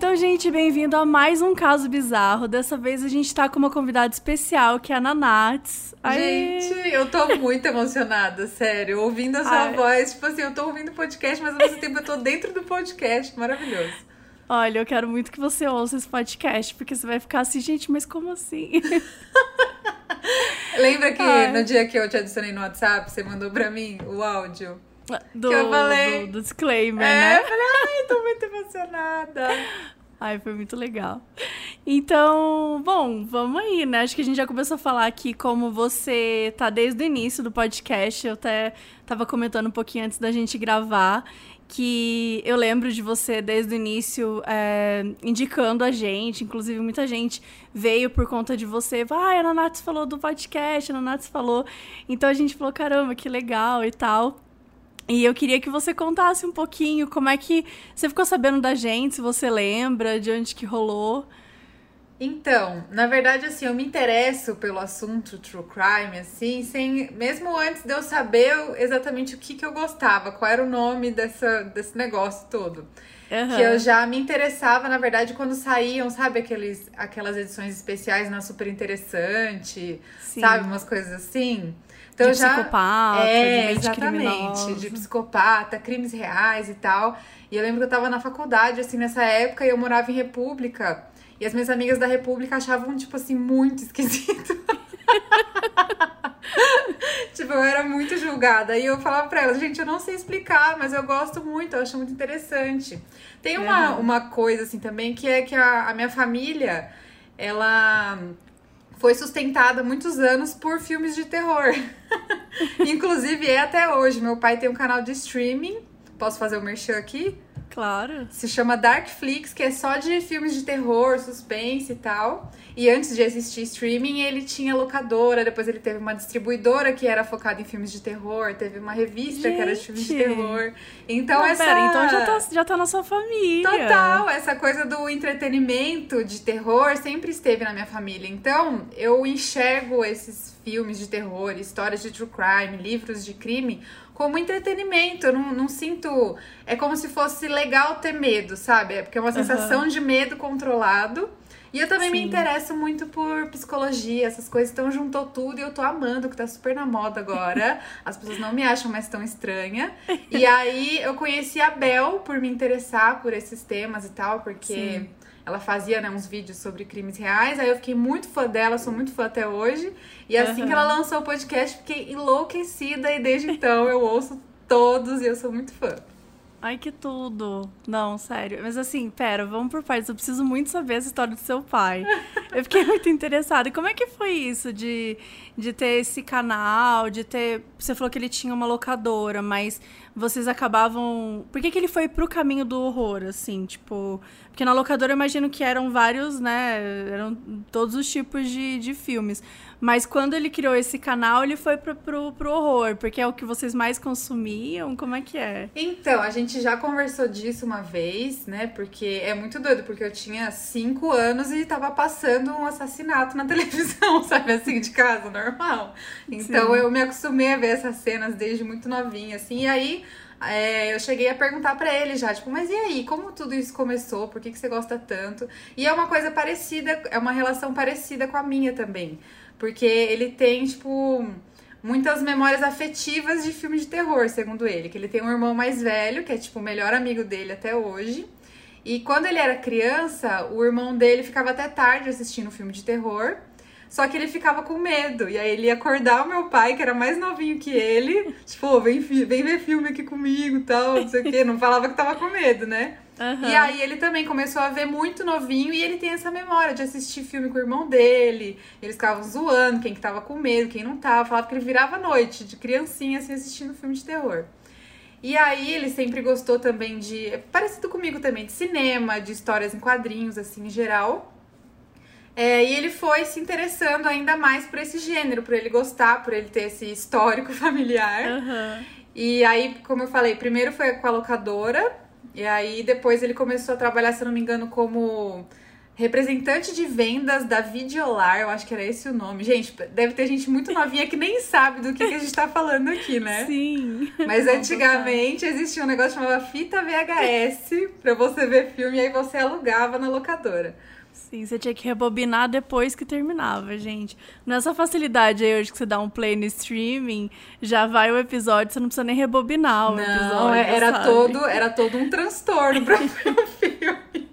Então, gente, bem-vindo a mais um caso bizarro. Dessa vez a gente tá com uma convidada especial, que é a Nanats. Gente, eu tô muito emocionada, sério. Ouvindo a sua Ai. voz, tipo assim, eu tô ouvindo o podcast, mas ao mesmo tempo eu tô dentro do podcast. Maravilhoso. Olha, eu quero muito que você ouça esse podcast, porque você vai ficar assim, gente, mas como assim? Lembra que Ai. no dia que eu te adicionei no WhatsApp, você mandou pra mim o áudio? Do, que eu falei. Do, do disclaimer, é, né? Eu falei, ai, tô muito emocionada. Ai, foi muito legal. Então, bom, vamos aí, né? Acho que a gente já começou a falar aqui como você tá desde o início do podcast. Eu até tava comentando um pouquinho antes da gente gravar que eu lembro de você desde o início é, indicando a gente, inclusive muita gente veio por conta de você. Ah, a falou do podcast, a Nanates falou. Então a gente falou, caramba, que legal e tal. E eu queria que você contasse um pouquinho como é que você ficou sabendo da gente, se você lembra, de onde que rolou. Então, na verdade, assim, eu me interesso pelo assunto true crime, assim, sem mesmo antes de eu saber exatamente o que, que eu gostava, qual era o nome dessa, desse negócio todo. Uhum. Que eu já me interessava, na verdade, quando saíam, sabe, aqueles, aquelas edições especiais na Super Interessante, Sim. sabe, umas coisas assim. Então, de já, psicopata, é, de mente exatamente, criminosa. de psicopata, crimes reais e tal. E eu lembro que eu tava na faculdade, assim, nessa época, e eu morava em República. E as minhas amigas da República achavam, tipo assim, muito esquisito. tipo, eu era muito julgada. E eu falava pra elas, gente, eu não sei explicar, mas eu gosto muito, eu acho muito interessante. Tem uma, uhum. uma coisa, assim, também, que é que a, a minha família, ela foi sustentada muitos anos por filmes de terror. Inclusive é até hoje. Meu pai tem um canal de streaming. Posso fazer o merchan aqui? Claro. Se chama Darkflix, que é só de filmes de terror, suspense e tal. E antes de existir streaming, ele tinha locadora, depois ele teve uma distribuidora que era focada em filmes de terror, teve uma revista Gente. que era de filmes de terror. Então Não, essa pera, então já tá, já tá na sua família. Total, essa coisa do entretenimento de terror sempre esteve na minha família. Então, eu enxergo esses filmes de terror, histórias de true crime, livros de crime como entretenimento. Eu não, não sinto. É como se fosse legal ter medo, sabe? É porque é uma sensação uhum. de medo controlado. E eu também Sim. me interesso muito por psicologia, essas coisas. Então juntou tudo e eu tô amando, que tá super na moda agora. As pessoas não me acham mais tão estranha. E aí eu conheci a Bel por me interessar por esses temas e tal, porque Sim. Ela fazia né, uns vídeos sobre crimes reais. Aí eu fiquei muito fã dela, sou muito fã até hoje. E assim uhum. que ela lançou o podcast, fiquei enlouquecida e desde então eu ouço todos e eu sou muito fã. Ai, que tudo. Não, sério. Mas assim, pera, vamos por partes. Eu preciso muito saber essa história do seu pai. Eu fiquei muito interessada. E como é que foi isso de, de ter esse canal, de ter. Você falou que ele tinha uma locadora, mas vocês acabavam. Por que, que ele foi pro caminho do horror, assim? Tipo. Porque na locadora eu imagino que eram vários, né? Eram todos os tipos de, de filmes. Mas quando ele criou esse canal, ele foi pro, pro, pro horror, porque é o que vocês mais consumiam? Como é que é? Então, a gente já conversou disso uma vez, né? Porque é muito doido, porque eu tinha cinco anos e tava passando um assassinato na televisão, sabe? Assim, de casa, normal. Então Sim. eu me acostumei a ver essas cenas desde muito novinha, assim. E aí é, eu cheguei a perguntar para ele já, tipo, mas e aí, como tudo isso começou? Por que, que você gosta tanto? E é uma coisa parecida, é uma relação parecida com a minha também. Porque ele tem, tipo, muitas memórias afetivas de filmes de terror, segundo ele. Que ele tem um irmão mais velho, que é, tipo, o melhor amigo dele até hoje. E quando ele era criança, o irmão dele ficava até tarde assistindo filme de terror. Só que ele ficava com medo. E aí ele ia acordar o meu pai, que era mais novinho que ele. Tipo, vem, vem ver filme aqui comigo e tal, não sei o quê. Não falava que tava com medo, né? Uhum. E aí ele também começou a ver muito novinho e ele tem essa memória de assistir filme com o irmão dele. Eles ficavam zoando quem que tava com medo, quem não tava. Falava que ele virava à noite, de criancinha, assim, assistindo filme de terror. E aí ele sempre gostou também de. Parecido comigo também, de cinema, de histórias em quadrinhos, assim, em geral. É, e ele foi se interessando ainda mais por esse gênero, por ele gostar, por ele ter esse histórico familiar. Uhum. E aí, como eu falei, primeiro foi com a locadora, e aí depois ele começou a trabalhar, se não me engano, como representante de vendas da Videolar, eu acho que era esse o nome. Gente, deve ter gente muito novinha que nem sabe do que, que a gente tá falando aqui, né? Sim. Mas antigamente existia um negócio chamado fita VHS pra você ver filme e aí você alugava na locadora. Sim, você tinha que rebobinar depois que terminava, gente. Nessa facilidade aí hoje que você dá um play no streaming, já vai o episódio, você não precisa nem rebobinar o não, episódio. era sabe? todo, era todo um transtorno pra ver o filme.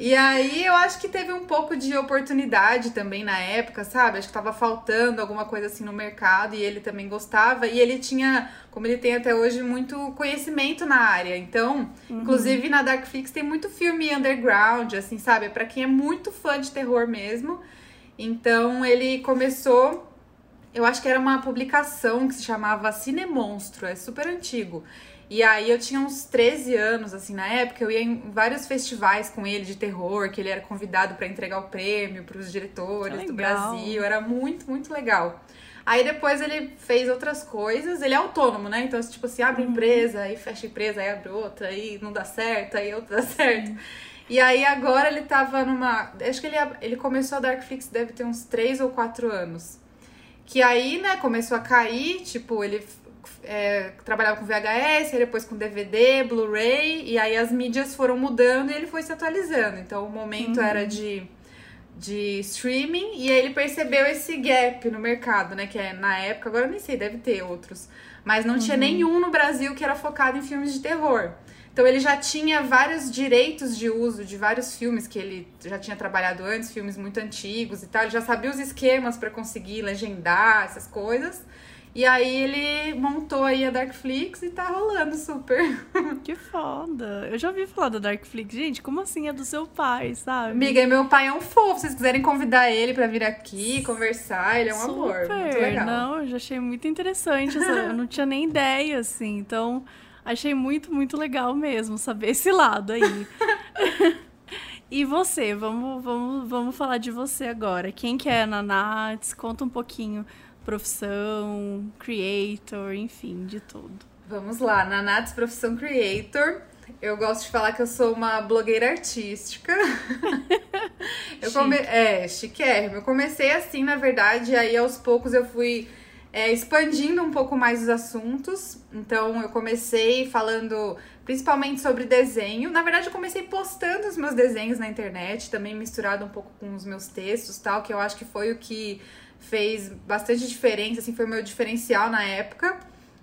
E aí eu acho que teve um pouco de oportunidade também na época, sabe? Acho que tava faltando alguma coisa assim no mercado e ele também gostava. E ele tinha, como ele tem até hoje, muito conhecimento na área. Então, uhum. inclusive na Darkflix tem muito filme underground, assim, sabe? Para quem é muito fã de terror mesmo. Então ele começou. Eu acho que era uma publicação que se chamava Cinemonstro, é super antigo. E aí eu tinha uns 13 anos, assim, na época, eu ia em vários festivais com ele de terror, que ele era convidado para entregar o prêmio para os diretores do Brasil. Era muito, muito legal. Aí depois ele fez outras coisas, ele é autônomo, né? Então, tipo assim, abre uhum. empresa, aí fecha empresa, aí abre outra, aí não dá certo, aí outra dá certo. E aí agora ele tava numa. Acho que ele, ele começou a Darkflix, deve ter uns 3 ou 4 anos. Que aí, né, começou a cair, tipo, ele é, trabalhava com VHS, depois com DVD, Blu-ray, e aí as mídias foram mudando e ele foi se atualizando. Então o momento uhum. era de, de streaming, e aí ele percebeu esse gap no mercado, né? Que é na época, agora eu nem sei, deve ter outros. Mas não uhum. tinha nenhum no Brasil que era focado em filmes de terror. Então ele já tinha vários direitos de uso de vários filmes que ele já tinha trabalhado antes, filmes muito antigos e tal. Ele já sabia os esquemas para conseguir legendar essas coisas. E aí ele montou aí a Darkflix e tá rolando super. Que foda. Eu já ouvi falar da Darkflix. Gente, como assim é do seu pai, sabe? Amiga, meu pai é um fofo. Se vocês quiserem convidar ele para vir aqui conversar, ele é um super. amor. Muito legal. Não, eu já achei muito interessante. eu não tinha nem ideia, assim. Então, achei muito, muito legal mesmo saber esse lado aí. E você, vamos, vamos, vamos falar de você agora. Quem que é a Nanats? Conta um pouquinho profissão, creator, enfim, de tudo. Vamos lá, na Nats Profissão Creator. Eu gosto de falar que eu sou uma blogueira artística. eu come... É, chiquérrimo. Eu comecei assim, na verdade, aí aos poucos eu fui é, expandindo um pouco mais os assuntos. Então, eu comecei falando principalmente sobre desenho. Na verdade, eu comecei postando os meus desenhos na internet, também misturado um pouco com os meus textos, tal, que eu acho que foi o que fez bastante diferença, assim, foi o meu diferencial na época.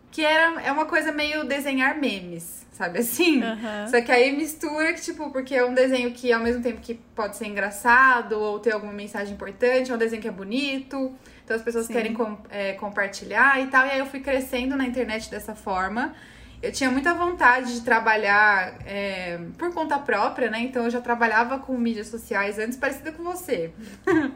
Que era, é uma coisa meio desenhar memes, sabe assim? Uhum. Só que aí mistura que, tipo, porque é um desenho que ao mesmo tempo que pode ser engraçado ou ter alguma mensagem importante, é um desenho que é bonito, então as pessoas Sim. querem com, é, compartilhar e tal. E aí eu fui crescendo na internet dessa forma. Eu tinha muita vontade de trabalhar é, por conta própria, né? Então eu já trabalhava com mídias sociais antes, parecida com você.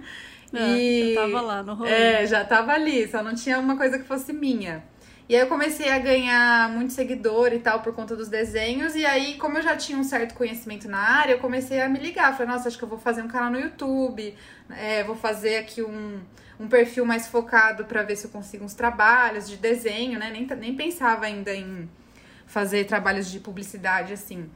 É, e... Já tava lá no rolê. É, já tava ali, só não tinha uma coisa que fosse minha. E aí eu comecei a ganhar muito seguidor e tal por conta dos desenhos. E aí, como eu já tinha um certo conhecimento na área, eu comecei a me ligar. Falei, nossa, acho que eu vou fazer um canal no YouTube, é, vou fazer aqui um, um perfil mais focado para ver se eu consigo uns trabalhos de desenho, né? Nem, nem pensava ainda em fazer trabalhos de publicidade assim.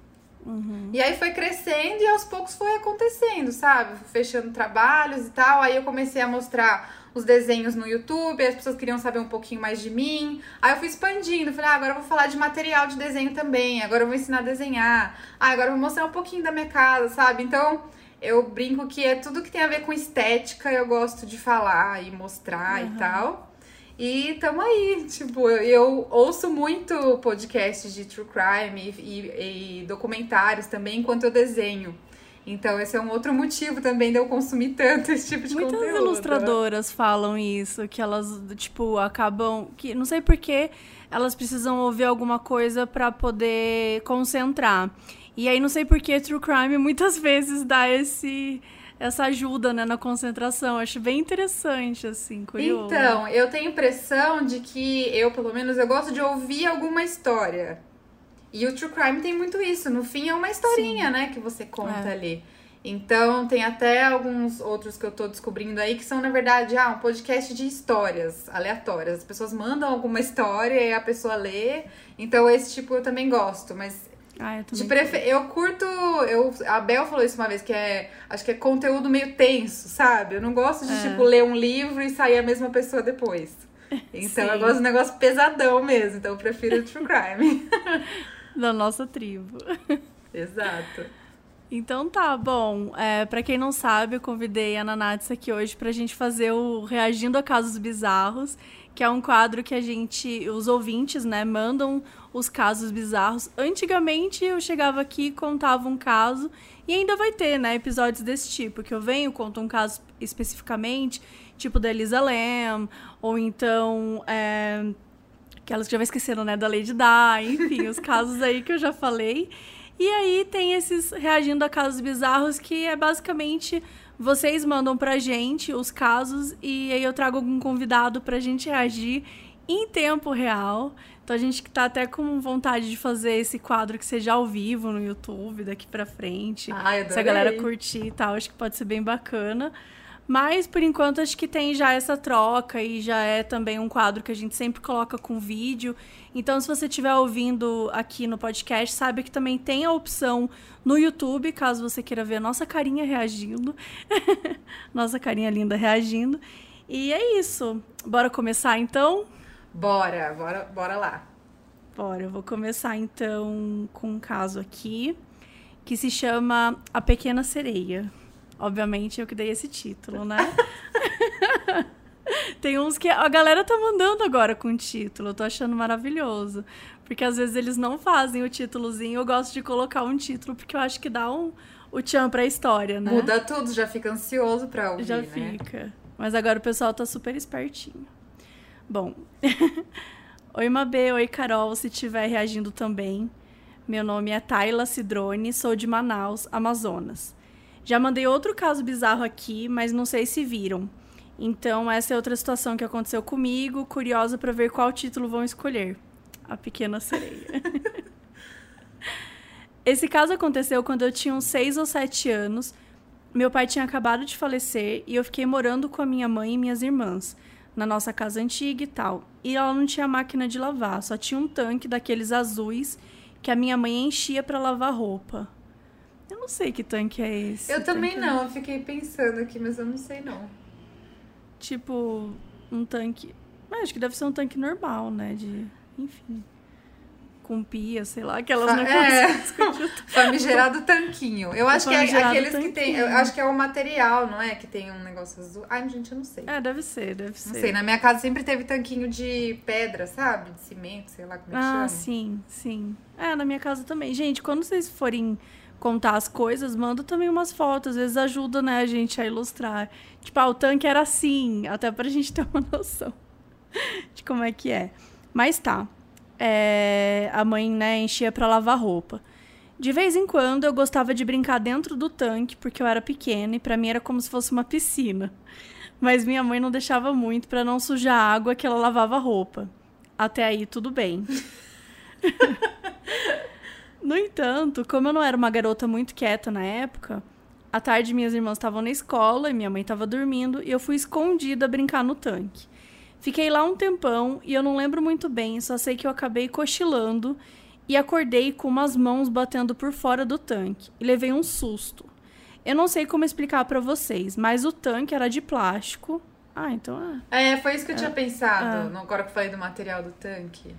Uhum. E aí foi crescendo e aos poucos foi acontecendo, sabe? Fechando trabalhos e tal. Aí eu comecei a mostrar os desenhos no YouTube, as pessoas queriam saber um pouquinho mais de mim. Aí eu fui expandindo, falei, ah, agora eu vou falar de material de desenho também, agora eu vou ensinar a desenhar, ah, agora eu vou mostrar um pouquinho da minha casa, sabe? Então eu brinco que é tudo que tem a ver com estética, eu gosto de falar e mostrar uhum. e tal. E tamo aí, tipo, eu, eu ouço muito podcasts de true crime e, e, documentários também enquanto eu desenho. Então, esse é um outro motivo também de eu consumir tanto esse tipo de Muitas conteúdo. Muitas ilustradoras falam isso, que elas, tipo, acabam. que Não sei porquê, elas precisam ouvir alguma coisa para poder concentrar. E aí, não sei porquê, True Crime muitas vezes dá esse essa ajuda né, na concentração. Acho bem interessante, assim, curioso. Então, eu tenho impressão de que eu, pelo menos, eu gosto de ouvir alguma história. E o True Crime tem muito isso. No fim, é uma historinha, Sim. né, que você conta é. ali. Então, tem até alguns outros que eu tô descobrindo aí que são, na verdade, ah, um podcast de histórias aleatórias. As pessoas mandam alguma história e a pessoa lê. Então, esse tipo eu também gosto. Mas Ah, eu De. Eu curto. Eu... A Bel falou isso uma vez, que é. Acho que é conteúdo meio tenso, sabe? Eu não gosto de, É. tipo, ler um livro e sair a mesma pessoa depois. Então Sim. eu gosto de um negócio pesadão mesmo. Então eu prefiro True Crime. Da nossa tribo. Exato. Então tá, bom. É, para quem não sabe, eu convidei a Nanatsu aqui hoje pra gente fazer o Reagindo a Casos Bizarros, que é um quadro que a gente, os ouvintes, né, mandam os casos bizarros. Antigamente eu chegava aqui, contava um caso, e ainda vai ter, né, episódios desse tipo, que eu venho, conto um caso especificamente, tipo da Elisa Lam, ou então. É, aquelas que já vai esquecendo, né, da Lady Di, enfim, os casos aí que eu já falei. E aí tem esses reagindo a casos bizarros que é basicamente vocês mandam pra gente os casos e aí eu trago algum convidado pra gente reagir em tempo real. Então a gente que tá até com vontade de fazer esse quadro que seja ao vivo no YouTube daqui pra frente. Ai, Se a galera curtir e tal, acho que pode ser bem bacana. Mas, por enquanto, acho que tem já essa troca e já é também um quadro que a gente sempre coloca com vídeo. Então, se você estiver ouvindo aqui no podcast, sabe que também tem a opção no YouTube, caso você queira ver a nossa carinha reagindo. nossa carinha linda reagindo. E é isso. Bora começar, então? Bora, bora, bora lá. Bora, eu vou começar então com um caso aqui que se chama A Pequena Sereia. Obviamente eu que dei esse título, né? Tem uns que a galera tá mandando agora com título, eu tô achando maravilhoso. Porque às vezes eles não fazem o títulozinho, eu gosto de colocar um título porque eu acho que dá um, o tchan pra história, né? Muda tudo, já fica ansioso pra ouvir, Já né? fica. Mas agora o pessoal tá super espertinho. Bom. oi, Mabê. Oi, Carol, se estiver reagindo também. Meu nome é Tayla Cidrone, sou de Manaus, Amazonas. Já mandei outro caso bizarro aqui, mas não sei se viram. Então, essa é outra situação que aconteceu comigo, curiosa para ver qual título vão escolher. A Pequena Sereia. Esse caso aconteceu quando eu tinha uns 6 ou 7 anos. Meu pai tinha acabado de falecer e eu fiquei morando com a minha mãe e minhas irmãs, na nossa casa antiga e tal. E ela não tinha máquina de lavar, só tinha um tanque daqueles azuis que a minha mãe enchia para lavar roupa. Não sei que tanque é esse. Eu também tanque- não, eu fiquei pensando aqui, mas eu não sei não. Tipo, um tanque. Mas acho que deve ser um tanque normal, né? De. Enfim. Com pia, sei lá, aquelas Fa- negócios. é. Famigerado tanquinho. Eu acho que é aqueles que tem. Eu tanquinho. acho que é o material, não é? Que tem um negócio azul. Ai, gente, eu não sei. É, deve ser, deve ser. Não sei, na minha casa sempre teve tanquinho de pedra, sabe? De cimento, sei lá como é que Ah, chama. sim, sim. É, na minha casa também. Gente, quando vocês forem contar as coisas, manda também umas fotos. Às vezes ajuda, né, a gente a ilustrar. Tipo, ah, o tanque era assim, até pra gente ter uma noção de como é que é. Mas tá. É, a mãe, né, enchia pra lavar roupa. De vez em quando eu gostava de brincar dentro do tanque, porque eu era pequena e pra mim era como se fosse uma piscina. Mas minha mãe não deixava muito pra não sujar a água que ela lavava roupa. Até aí tudo bem. no entanto, como eu não era uma garota muito quieta na época, à tarde minhas irmãs estavam na escola e minha mãe estava dormindo e eu fui escondida brincar no tanque. Fiquei lá um tempão e eu não lembro muito bem, só sei que eu acabei cochilando e acordei com umas mãos batendo por fora do tanque e levei um susto. Eu não sei como explicar pra vocês, mas o tanque era de plástico. Ah, então é. É, foi isso que eu tinha Ah. pensado, no- agora que eu falei do material do tanque.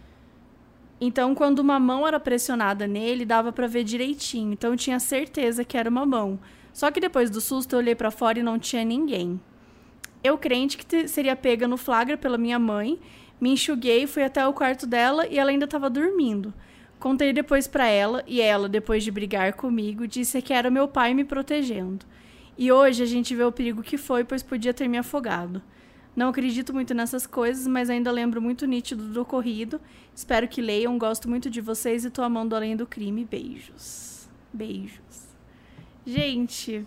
Então, quando uma mão era pressionada nele, dava pra ver direitinho. Então, eu tinha certeza que era uma mão. Só que depois do susto, eu olhei pra fora e não tinha ninguém. Eu crente que seria pega no flagra pela minha mãe, me enxuguei, fui até o quarto dela e ela ainda estava dormindo. Contei depois pra ela e ela, depois de brigar comigo, disse que era meu pai me protegendo. E hoje a gente vê o perigo que foi, pois podia ter me afogado. Não acredito muito nessas coisas, mas ainda lembro muito nítido do ocorrido. Espero que leiam, gosto muito de vocês e tô amando além do crime. Beijos. Beijos. Gente,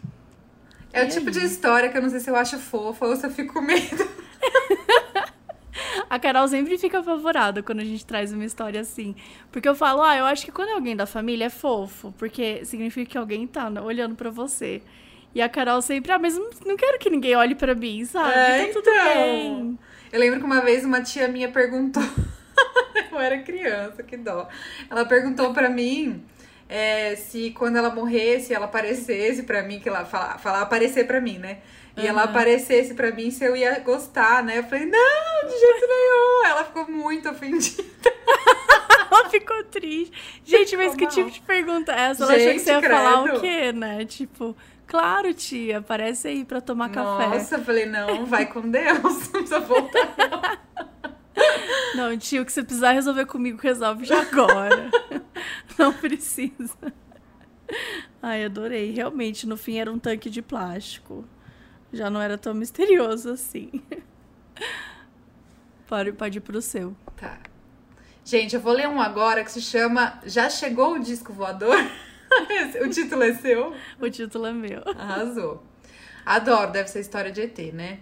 É o E tipo aí? de história que eu não sei se eu acho fofa ou se eu fico com medo. a Carol sempre fica apavorada quando a gente traz uma história assim. Porque eu falo, ah, eu acho que quando é alguém da família é fofo, porque significa que alguém tá olhando pra você. E a Carol sempre, ah, mas não, quero que ninguém olhe pra mim, sabe? É, tá tudo então. bem. Eu lembro que uma vez uma tia minha perguntou. eu era criança, que dó. Ela perguntou pra mim é, se quando ela morresse, ela aparecesse pra mim, que ela fala, fala aparecer pra mim, né? E ela aparecesse pra mim se eu ia gostar, né? Eu falei, não, de jeito nenhum. Ela ficou muito ofendida. ela ficou triste. Gente, mas que mal. tipo de pergunta é essa? Ela achou que Gente, você ia falar o credo. quê, né? Tipo, claro, tia, aparece aí pra tomar café. Nossa, eu falei, não, vai com Deus, não precisa voltar. Não, tio, o que você precisar resolver comigo, resolve já agora. Não precisa. Ai, adorei. Realmente, no fim era um tanque de plástico. Já não era tão misterioso assim. Pode, pode ir pro seu. Tá. Gente, eu vou ler um agora que se chama Já Chegou o Disco Voador? o título é seu? O título é meu. Arrasou. Adoro, deve ser história de ET, né?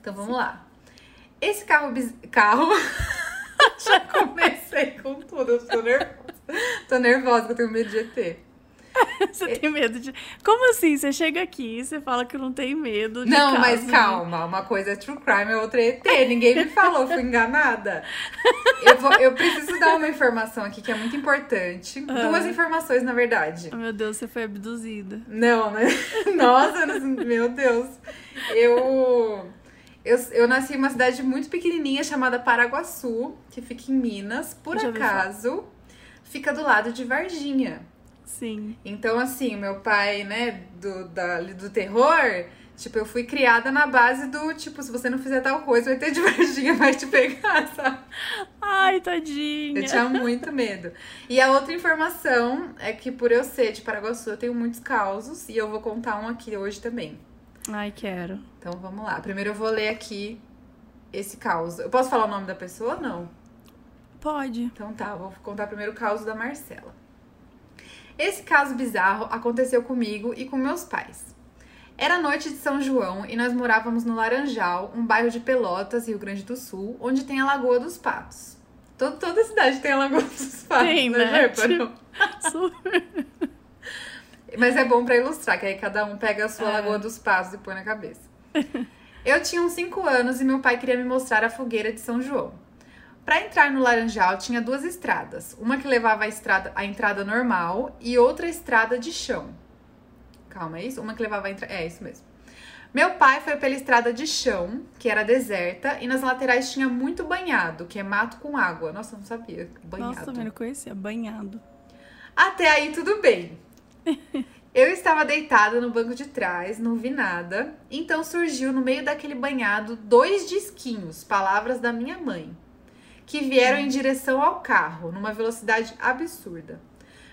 Então vamos lá. Esse carro. bis- Carro. Já comecei com tudo, eu tô nervosa. Tô nervosa eu tenho medo de ET. Você tem medo de. Como assim? Você chega aqui e você fala que não tem medo de Não, caso, mas calma, uma coisa é true crime, a outra é ET. Ninguém me falou, fui enganada. Eu, vou- eu preciso dar uma informação aqui que é muito importante. Duas Ah. informações, na verdade. Oh, meu Deus, você foi abduzida. Não, né? Nossa, meu Deus. Eu, eu, eu nasci em uma cidade muito pequenininha chamada Paraguaçu, que fica em Minas. Por Já acaso, fica do lado de Varginha. Sim. Então, assim, meu pai, né, do, da, do terror, tipo, eu fui criada na base do, tipo, se você não fizer tal coisa, o ET de Varginha vai te pegar, sabe? Ai, tadinha. Eu tinha muito medo. E a outra informação é que, por eu ser de Paraguaçu, eu tenho muitos causos, e eu vou contar um aqui hoje também. Ai, quero. Então, vamos lá. Primeiro eu vou ler aqui esse caos. Eu posso falar o nome da pessoa? Não. Pode. Então tá, vou contar primeiro o caso da Marcela. Esse caso bizarro aconteceu comigo e com meus pais. Era noite de São João e nós morávamos no Laranjal, um bairro de Pelotas, Rio Grande do Sul, onde tem a Lagoa dos Patos. Todo, toda cidade tem a Lagoa dos Patos, Tem, né? né? Super. Mas é bom pra ilustrar, que aí cada um pega a sua É. Lagoa dos Patos e põe na cabeça. Eu tinha uns 5 anos e meu pai queria me mostrar a fogueira de São João. Pra entrar no Laranjal tinha duas estradas, uma que levava a estrada a entrada normal e outra estrada de chão. Calma, é isso? Uma que levava a entrada. É isso mesmo. Meu pai foi pela estrada de chão, que era deserta, e nas laterais tinha muito banhado, que é mato com água. Nossa, eu não sabia. Banhado. Nossa, também não conhecia. Banhado. Até aí tudo bem. Eu estava deitada no banco de trás, não vi nada. Então surgiu no meio daquele banhado dois disquinhos, palavras da minha mãe, que vieram em direção ao carro, numa velocidade absurda.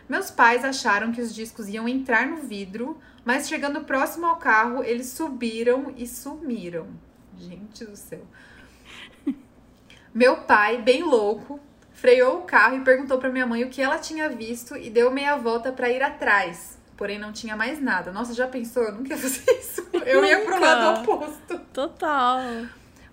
Meus pais acharam que os discos iam entrar no vidro, mas chegando próximo ao carro, eles subiram e sumiram. Gente do céu. Meu pai, bem louco, freou o carro e perguntou para minha mãe o que ela tinha visto e deu meia volta para ir atrás. Porém, não tinha mais nada. Nossa, já pensou? Eu nunca ia fazer isso. Eu ia pro Nunca. lado oposto. Total.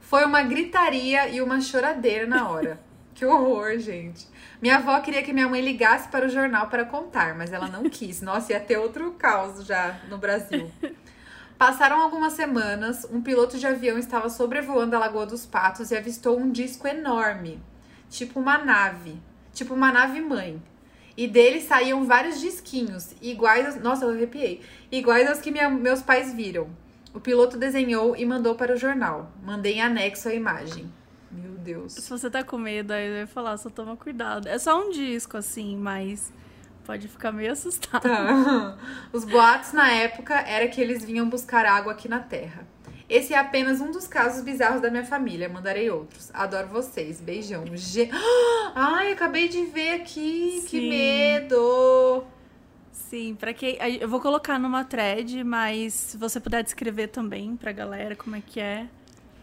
Foi uma gritaria e uma choradeira na hora. Que horror, gente. Minha avó queria que minha mãe ligasse para o jornal para contar, mas ela não quis. Nossa, ia ter outro caos já no Brasil. Passaram algumas semanas, um piloto de avião estava sobrevoando a Lagoa dos Patos e avistou um disco enorme, tipo uma nave, tipo uma nave mãe. E dele saíam vários disquinhos, iguais. Nossa, eu arrepiei. Iguais aos que minha- meus pais viram. O piloto desenhou e mandou para o jornal. Mandei em anexo a imagem. Meu Deus. Se você tá com medo, aí eu ia falar, só toma cuidado. É só um disco, assim, mas pode ficar meio assustado. Tá. Os boatos na época era que eles vinham buscar água aqui na Terra. Esse é apenas um dos casos bizarros da minha família. Mandarei outros. Adoro vocês. Beijão. Ge- Ai, acabei de ver aqui. Que Sim. medo. Sim, pra quem. Eu vou colocar numa thread, mas se você puder descrever também pra galera como é que é.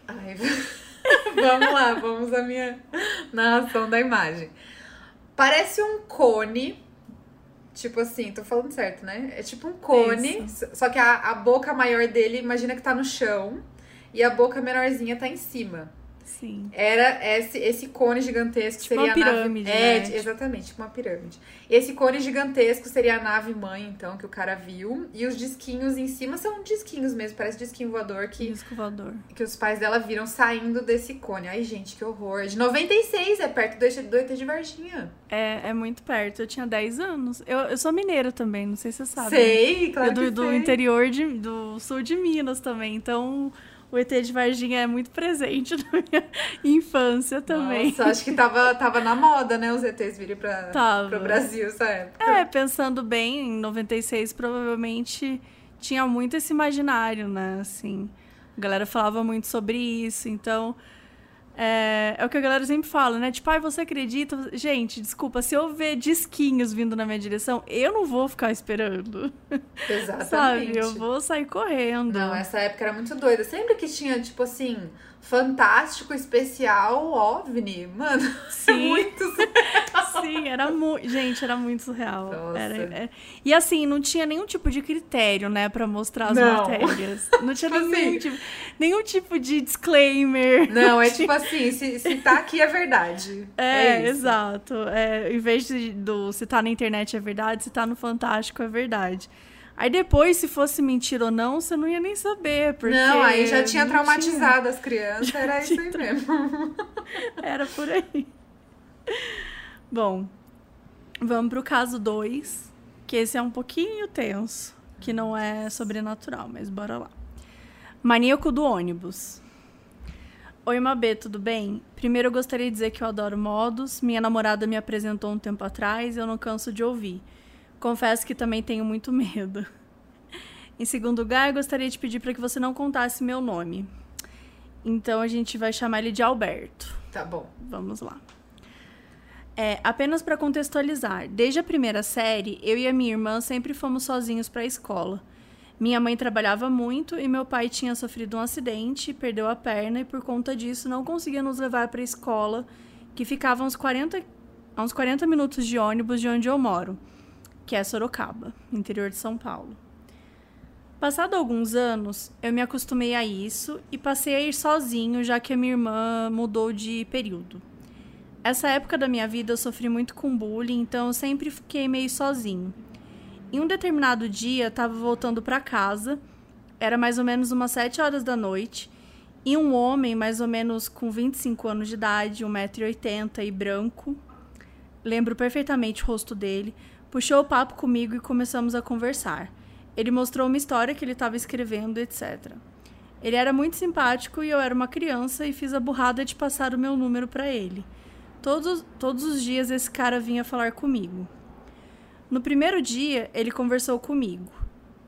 Ai, vamos lá, vamos à minha narração da imagem. Parece um cone. Tipo assim, tô falando certo, né? É tipo um cone, Isso. só que a, a boca maior dele, imagina que tá no chão, e a boca menorzinha tá em cima. Sim. Era esse, esse cone gigantesco Tipo seria uma pirâmide, a nave. É, né? t- exatamente, tipo uma pirâmide. Esse cone gigantesco seria a nave mãe, então, que o cara viu. E os disquinhos em cima são disquinhos mesmo, parece disquinho voador que, Disco voador. que os pais dela viram saindo desse cone. Ai, gente, que horror. De 96, é perto do do ET de Varginha. É, é muito perto. Eu tinha 10 anos. Eu, eu sou mineira também, não sei se você sabe. Sei, claro eu do, do sei. interior de, do sul de Minas também. Então, o ET de Varginha é muito presente na minha infância também. Nossa, acho que tava, tava na moda, né? Os ETs virem pra, Tava. pro Brasil essa época. É, pensando bem, em 96 provavelmente tinha muito esse imaginário, né? Assim, a galera falava muito sobre isso, então. É, é o que a galera sempre fala, né? Tipo, ai, você acredita? Gente, desculpa, se eu ver disquinhos vindo na minha direção, eu não vou ficar esperando. Exatamente. Sabe? Eu vou sair correndo. Não, essa época era muito doida. Sempre que tinha, tipo assim, fantástico, especial, OVNI, mano, é Sim. muito Sim, era muito. Gente, era muito surreal. Nossa. Era, é- E assim, não tinha nenhum tipo de critério, né, pra mostrar as Não. matérias. Não tinha Tipo nenhum, assim. tipo, nenhum tipo de disclaimer. Não, é tipo assim, se, se tá aqui é verdade. É, isso. exato. É, em vez de, do se tá na internet é verdade, se tá no Fantástico é verdade. Aí depois, se fosse mentira ou não, você não ia nem saber. Porque Não, aí já tinha traumatizado as crianças, Já era isso tinha aí mesmo. Era por aí. Bom, vamos pro caso 2, que esse é um pouquinho tenso, que não é sobrenatural, mas bora lá. Maníaco do ônibus. Oi, Mabê, tudo bem? Primeiro eu gostaria de dizer que eu adoro modos. Minha namorada me apresentou um tempo atrás e eu não canso de ouvir. Confesso que também tenho muito medo. Em segundo lugar, eu gostaria de pedir para que você não contasse meu nome. Então a gente vai chamar ele de Alberto. Tá bom. Vamos lá. É, apenas para contextualizar, desde a primeira série, eu e a minha irmã sempre fomos sozinhos para a escola. Minha mãe trabalhava muito e meu pai tinha sofrido um acidente, perdeu a perna e por conta disso não conseguia nos levar para a escola, que ficava a uns 40, a uns 40 minutos de ônibus de onde eu moro, que é Sorocaba, interior de São Paulo. Passado alguns anos, eu me acostumei a isso e passei a ir sozinho, já que a minha irmã mudou de período. Essa época da minha vida eu sofri muito com bullying, então eu sempre fiquei meio sozinho. Em um determinado dia, estava voltando para casa, era mais ou menos umas 7 horas da noite, e um homem, mais ou menos com 25 anos de idade, 1,80m e branco, lembro perfeitamente o rosto dele, puxou o papo comigo e começamos a conversar. Ele mostrou uma história que ele estava escrevendo, etc. Ele era muito simpático e eu era uma criança e fiz a burrada de passar o meu número para ele. Todos, todos os dias esse cara vinha falar comigo. No primeiro dia, ele conversou comigo.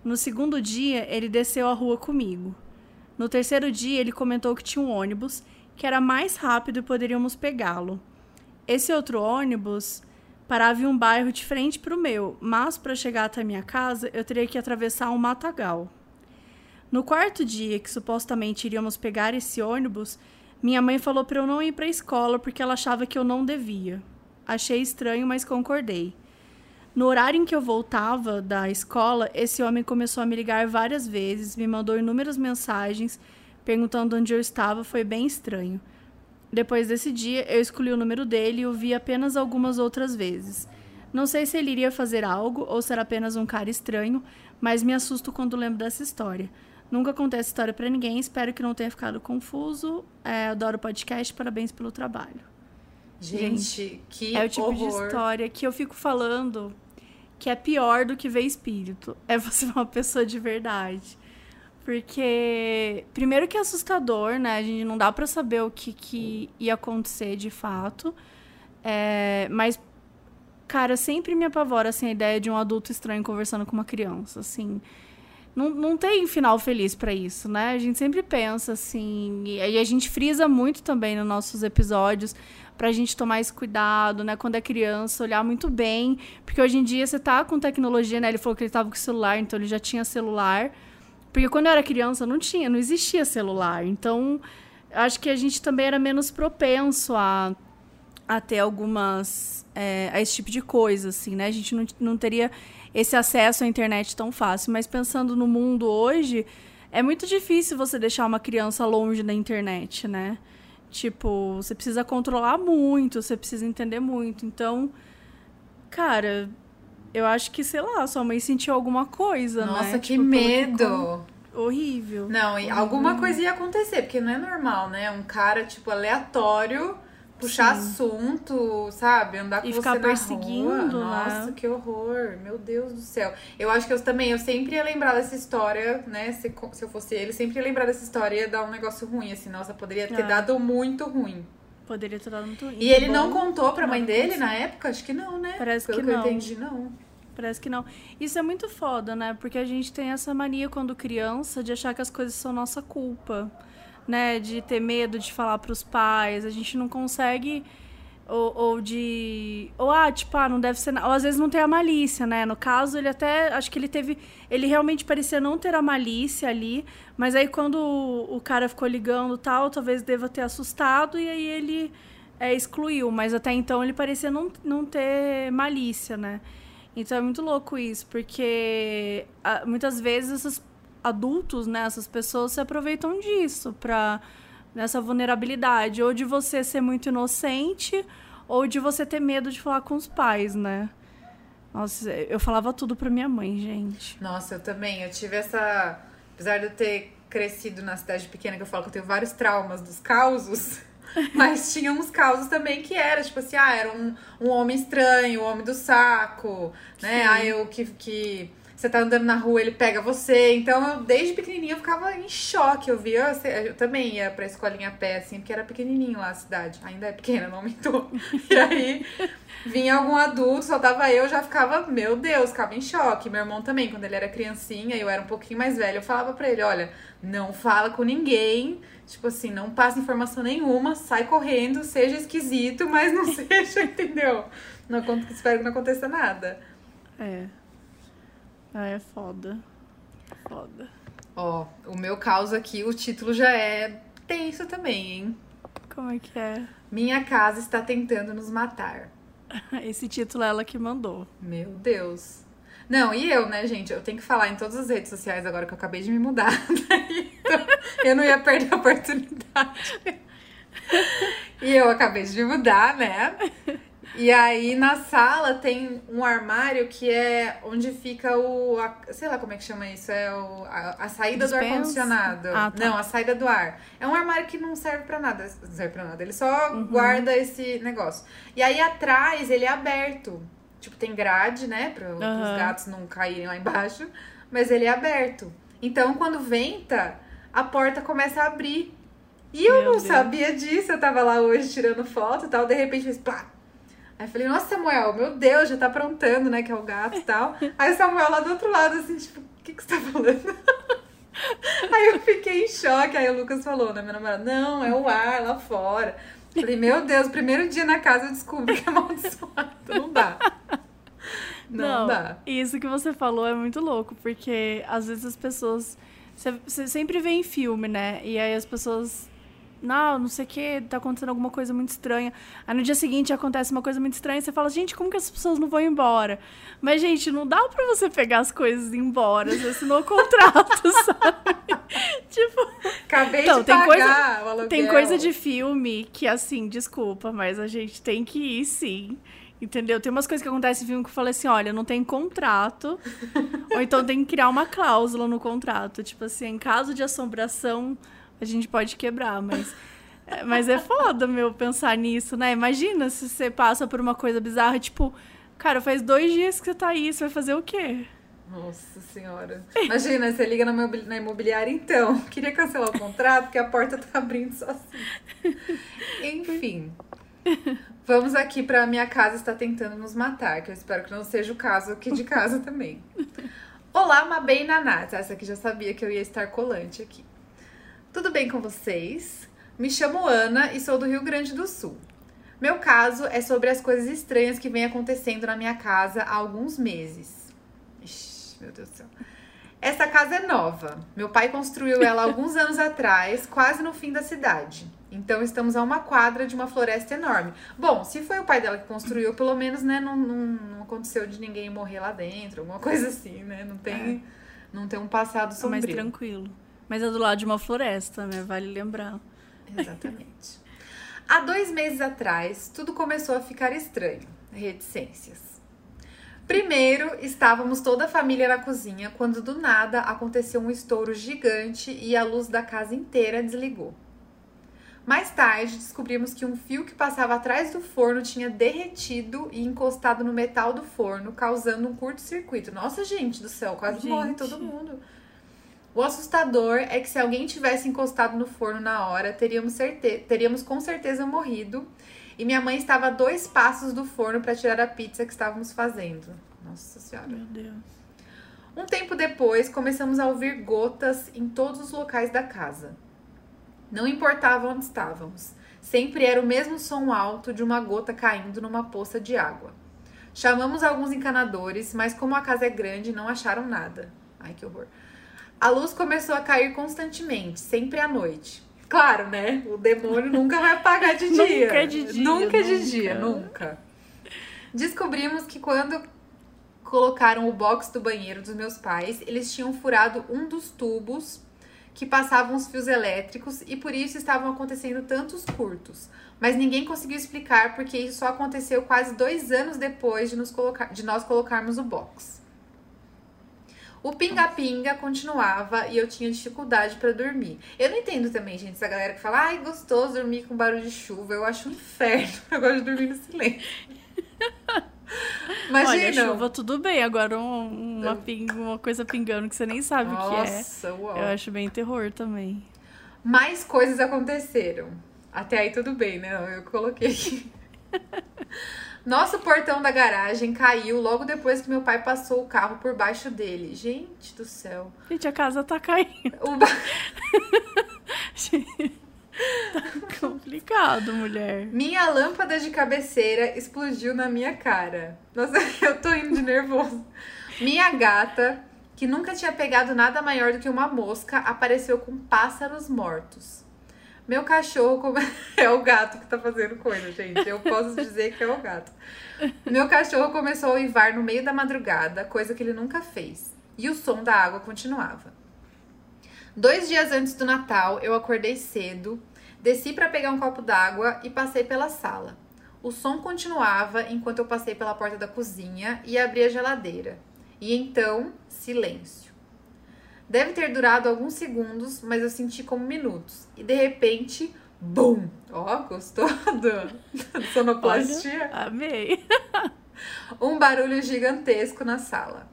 No segundo dia, ele desceu a rua comigo. No terceiro dia, ele comentou que tinha um ônibus que era mais rápido e poderíamos pegá-lo. Esse outro ônibus parava em um bairro diferente para o meu, mas para chegar até minha casa, eu teria que atravessar um matagal. No quarto dia que supostamente iríamos pegar esse ônibus, minha mãe falou para eu não ir para a escola porque ela achava que eu não devia. Achei estranho, mas concordei. No horário em que eu voltava da escola, esse homem começou a me ligar várias vezes, me mandou inúmeras mensagens perguntando onde eu estava, foi bem estranho. Depois desse dia, eu escolhi o número dele e o vi apenas algumas outras vezes. Não sei se ele iria fazer algo ou se era apenas um cara estranho, mas me assusto quando lembro dessa história. Nunca contei essa história pra ninguém, espero que não tenha ficado confuso. É, adoro o podcast, parabéns pelo trabalho. Gente, que É o tipo de horror. história que eu fico falando que é pior do que ver espírito. É você ver uma pessoa de verdade. Porque, primeiro que é assustador, né? A gente não dá pra saber o que, que ia acontecer de fato. É, mas, cara, sempre me apavora assim, a ideia de um adulto estranho conversando com uma criança. Assim, não, não tem final feliz pra isso, né? A gente sempre pensa assim. E a gente frisa muito também nos nossos episódios pra gente tomar esse cuidado, né? Quando é criança, olhar muito bem. Porque hoje em dia você tá com tecnologia, né? Ele falou que ele tava com celular, então ele já tinha celular. Porque quando eu era criança não tinha, não existia celular. Então, acho que a gente também era menos propenso a, a ter algumas. É, a esse tipo de coisa, assim, né? A gente não, não teria esse acesso à internet tão fácil. Mas pensando no mundo hoje, é muito difícil você deixar uma criança longe da internet, né? Tipo, você precisa controlar muito, você precisa entender muito. Então, cara, eu acho que, sei lá, sua mãe sentiu alguma coisa, Nossa, né? Nossa, que tipo, medo! Que... Horrível. Não, e alguma coisa ia acontecer, porque não é normal, né? Um cara, tipo, aleatório puxar Sim. assunto, sabe? Andar com e você ficar na perseguindo, rua. Nossa, né? que horror. Meu Deus do céu. Eu acho que eu também, eu sempre ia lembrar dessa história, né? Se, se eu fosse ele, sempre ia lembrar dessa história e ia dar um negócio ruim, assim. Nossa, poderia ter Ah. dado muito ruim. Poderia ter dado muito. E ele Bom, não contou pra mãe dele na época? Acho que não, né? Parece Pelo que que, não. eu entendi, não. Parece que não. Isso é muito foda, né? Porque a gente tem essa mania quando criança de achar que as coisas são nossa culpa, né? De ter medo de falar pros pais. A gente não consegue. Ou, ou de. Ou, ah, tipo, ah, não deve ser. Ou às vezes não tem a malícia, né? No caso, ele até. Acho que ele teve. Ele realmente parecia não ter a malícia ali. Mas aí quando o, o cara ficou ligando tal, talvez deva ter assustado. E aí ele é, excluiu. Mas até então ele parecia não, não ter malícia, né? Então é muito louco isso, porque ah, muitas vezes esses adultos, né, essas pessoas se aproveitam disso pra nessa vulnerabilidade, ou de você ser muito inocente, ou de você ter medo de falar com os pais, né? Nossa, eu falava tudo pra minha mãe, gente. Nossa, eu também. Eu tive essa. Apesar de eu ter crescido na cidade pequena, que eu falo que eu tenho vários traumas dos causos. Mas tinha uns causos também que era, tipo assim, ah, era um, um homem estranho, o homem do saco, né? Sim. Ah, eu que, que você tá andando na rua, ele pega você. Então, eu, desde pequenininha, eu ficava em choque. Eu via, eu também ia pra escolinha a pé, assim, porque era pequenininho lá a cidade. Ainda é pequena, não aumentou. E aí, vinha algum adulto, só tava eu, já ficava, meu Deus, ficava em choque. Meu irmão também, quando ele era criancinha, eu era um pouquinho mais velho, eu falava pra ele, olha, não fala com ninguém, tipo assim, não passa informação nenhuma, sai correndo, seja esquisito, mas não seja, entendeu? Não, espero que não aconteça nada. É. Ah, é foda. Foda. Ó, o meu caos aqui, o título já é tenso também, hein? Como é que é? Minha casa está tentando nos matar. Esse título é ela que mandou. Meu Deus. Não, e eu, né, gente? Eu tenho que falar em todas as redes sociais agora que eu acabei de me mudar. Então, eu não ia perder a oportunidade. E eu acabei de me mudar, né? E aí na sala tem um armário que é onde fica o. a- sei lá como é que chama isso. É o, a, a saída do Dispensa? ar-condicionado. Ah, tá. Não, a saída do ar. É um armário que não serve pra nada. Não serve pra nada. Ele só Uhum. guarda esse negócio. E aí atrás ele é aberto. Tipo, tem grade, né? Para os gatos não caírem lá embaixo. Mas ele é aberto. Então, quando venta, a porta começa a abrir. E eu Meu não Deus. sabia disso. Eu tava lá hoje tirando foto e tal. De repente fez plá. Aí eu falei, nossa, Samuel, meu Deus, já tá aprontando, né? Que é o gato e tal. Aí o Samuel lá do outro lado, assim, tipo, o que, que você tá falando? Aí eu fiquei em choque. Aí o Lucas falou, né? Meu namorado, não, é o ar lá fora. Falei, meu Deus, primeiro dia na casa eu descobri que é amaldiçoado. Não dá. Não, dá. Isso que você falou é muito louco, porque às vezes as pessoas. Você sempre vê em filme, né? E aí as pessoas. Não, não sei o que, tá acontecendo alguma coisa muito estranha. Aí no dia seguinte acontece uma coisa muito estranha você fala, gente, como que essas pessoas não vão embora? Mas, gente, não dá pra você pegar as coisas e ir embora. Você assinou o contrato, sabe? tipo. Acabei Então, de tem pagar coisa- o aluguel. Tem coisa de filme que, assim, desculpa, mas a gente tem que ir sim. Entendeu? Tem umas coisas que acontecem em filme que eu falei assim: olha, não tem contrato. ou então tem que criar uma cláusula no contrato. Tipo assim, em caso de assombração, a gente pode quebrar, mas. é, Mas é foda, meu, pensar nisso, né? Imagina se você passa por uma coisa bizarra, tipo, cara, faz dois dias que você tá aí, você vai fazer o quê? Nossa senhora. Imagina, você liga na imobili- na imobiliária, então. Queria cancelar o contrato porque a porta tá abrindo sozinha. Enfim. Vamos aqui pra Minha Casa Está Tentando Nos Matar, que eu espero que não seja o caso aqui de casa também. Olá, Mabê Nanata. Essa aqui já sabia que eu ia estar colante aqui. Tudo bem com vocês? Me chamo Ana e sou do Rio Grande do Sul. Meu caso é sobre as coisas estranhas que vêm acontecendo na minha casa há alguns meses. Ixi, meu Deus do céu. Essa casa é nova. Meu pai construiu ela alguns anos atrás, quase no fim da cidade. Então estamos a uma quadra de uma floresta enorme. Bom, se foi o pai dela que construiu, pelo menos, né, não, não, não aconteceu de ninguém morrer lá dentro, alguma coisa assim, né? Não tem, não tem um passado É mais sombrio. tranquilo. Mas é do lado de uma floresta, né? Vale lembrar. Exatamente. Há dois meses atrás, tudo começou a ficar estranho. Reticências. Primeiro, estávamos toda a família na cozinha quando do nada aconteceu um estouro gigante e a luz da casa inteira desligou. Mais tarde, descobrimos que um fio que passava atrás do forno tinha derretido e encostado no metal do forno, causando um curto-circuito. Nossa, gente do céu, quase Gente. morre todo mundo. O assustador é que se alguém tivesse encostado no forno na hora, teríamos, certe teríamos com certeza morrido. E minha mãe estava a dois passos do forno para tirar a pizza que estávamos fazendo. Nossa senhora. Meu Deus. Um tempo depois, começamos a ouvir gotas em todos os locais da casa. Não importava onde estávamos, sempre era o mesmo som alto de uma gota caindo numa poça de água. Chamamos alguns encanadores, mas como a casa é grande, não acharam nada. Ai, que horror. A luz começou a cair constantemente, sempre à noite. Claro, né? O demônio nunca vai apagar de dia. Nunca é de dia, Nunca é de nunca. dia, nunca. Descobrimos que quando colocaram o box do banheiro dos meus pais, eles tinham furado um dos tubos que passavam os fios elétricos e por isso estavam acontecendo tantos curtos. Mas ninguém conseguiu explicar porque isso só aconteceu quase dois anos depois de, nos colocar, de nós colocarmos o box. O pinga-pinga continuava e eu tinha dificuldade para dormir. Eu não entendo também, gente, essa galera que fala, ai, gostoso dormir com barulho de chuva. Eu acho um inferno. Eu gosto de dormir no silêncio. Olha, Imagina. chuva tudo bem, agora um- uma, ping, uma coisa pingando que você nem sabe o que é. Nossa, uau. Eu acho bem terror também. Mais coisas aconteceram. Até aí tudo bem, né? Eu coloquei aqui. Nosso portão da garagem caiu logo depois que meu pai passou o carro por baixo dele. Gente do céu. Gente, a casa tá caindo. O ba- tá complicado, mulher. Minha lâmpada de cabeceira explodiu na minha cara. Nossa, eu tô indo de nervoso. Minha gata, que nunca tinha pegado nada maior do que uma mosca, apareceu com pássaros mortos. Meu cachorro come- é o gato que tá fazendo coisa, gente. Eu posso dizer que é o gato. Meu cachorro começou a uivar no meio da madrugada, coisa que ele nunca fez. E o som da água continuava. Dois dias antes do Natal, eu acordei cedo, desci para pegar um copo d'água e passei pela sala. O som continuava enquanto eu passei pela porta da cozinha e abri a geladeira. E então, silêncio. Deve ter durado alguns segundos, mas eu senti como minutos. E de repente, bum! Ó, gostou do, sonoplastia? Olha, amei. um barulho gigantesco na sala.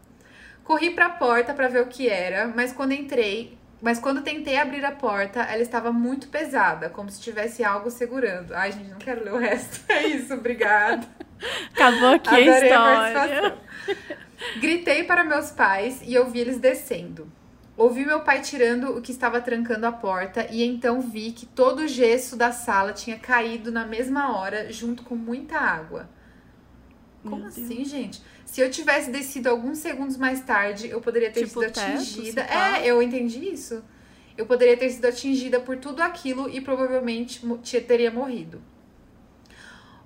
Corri para a porta para ver o que era, mas quando entrei, mas quando tentei abrir a porta, ela estava muito pesada, como se tivesse algo segurando. Ai, gente, não quero ler o resto. É isso, obrigada. Acabou aqui a Adorei a história. participação. Gritei para meus pais e eu vi eles descendo. Ouvi meu pai tirando o que estava trancando a porta e então vi que todo o gesso da sala tinha caído na mesma hora, junto com muita água. Como Meu assim, gente? Se eu tivesse descido alguns segundos mais tarde, eu poderia ter Tipo sido teto, atingida. É, eu entendi isso. Eu poderia ter sido atingida por tudo aquilo e provavelmente teria morrido.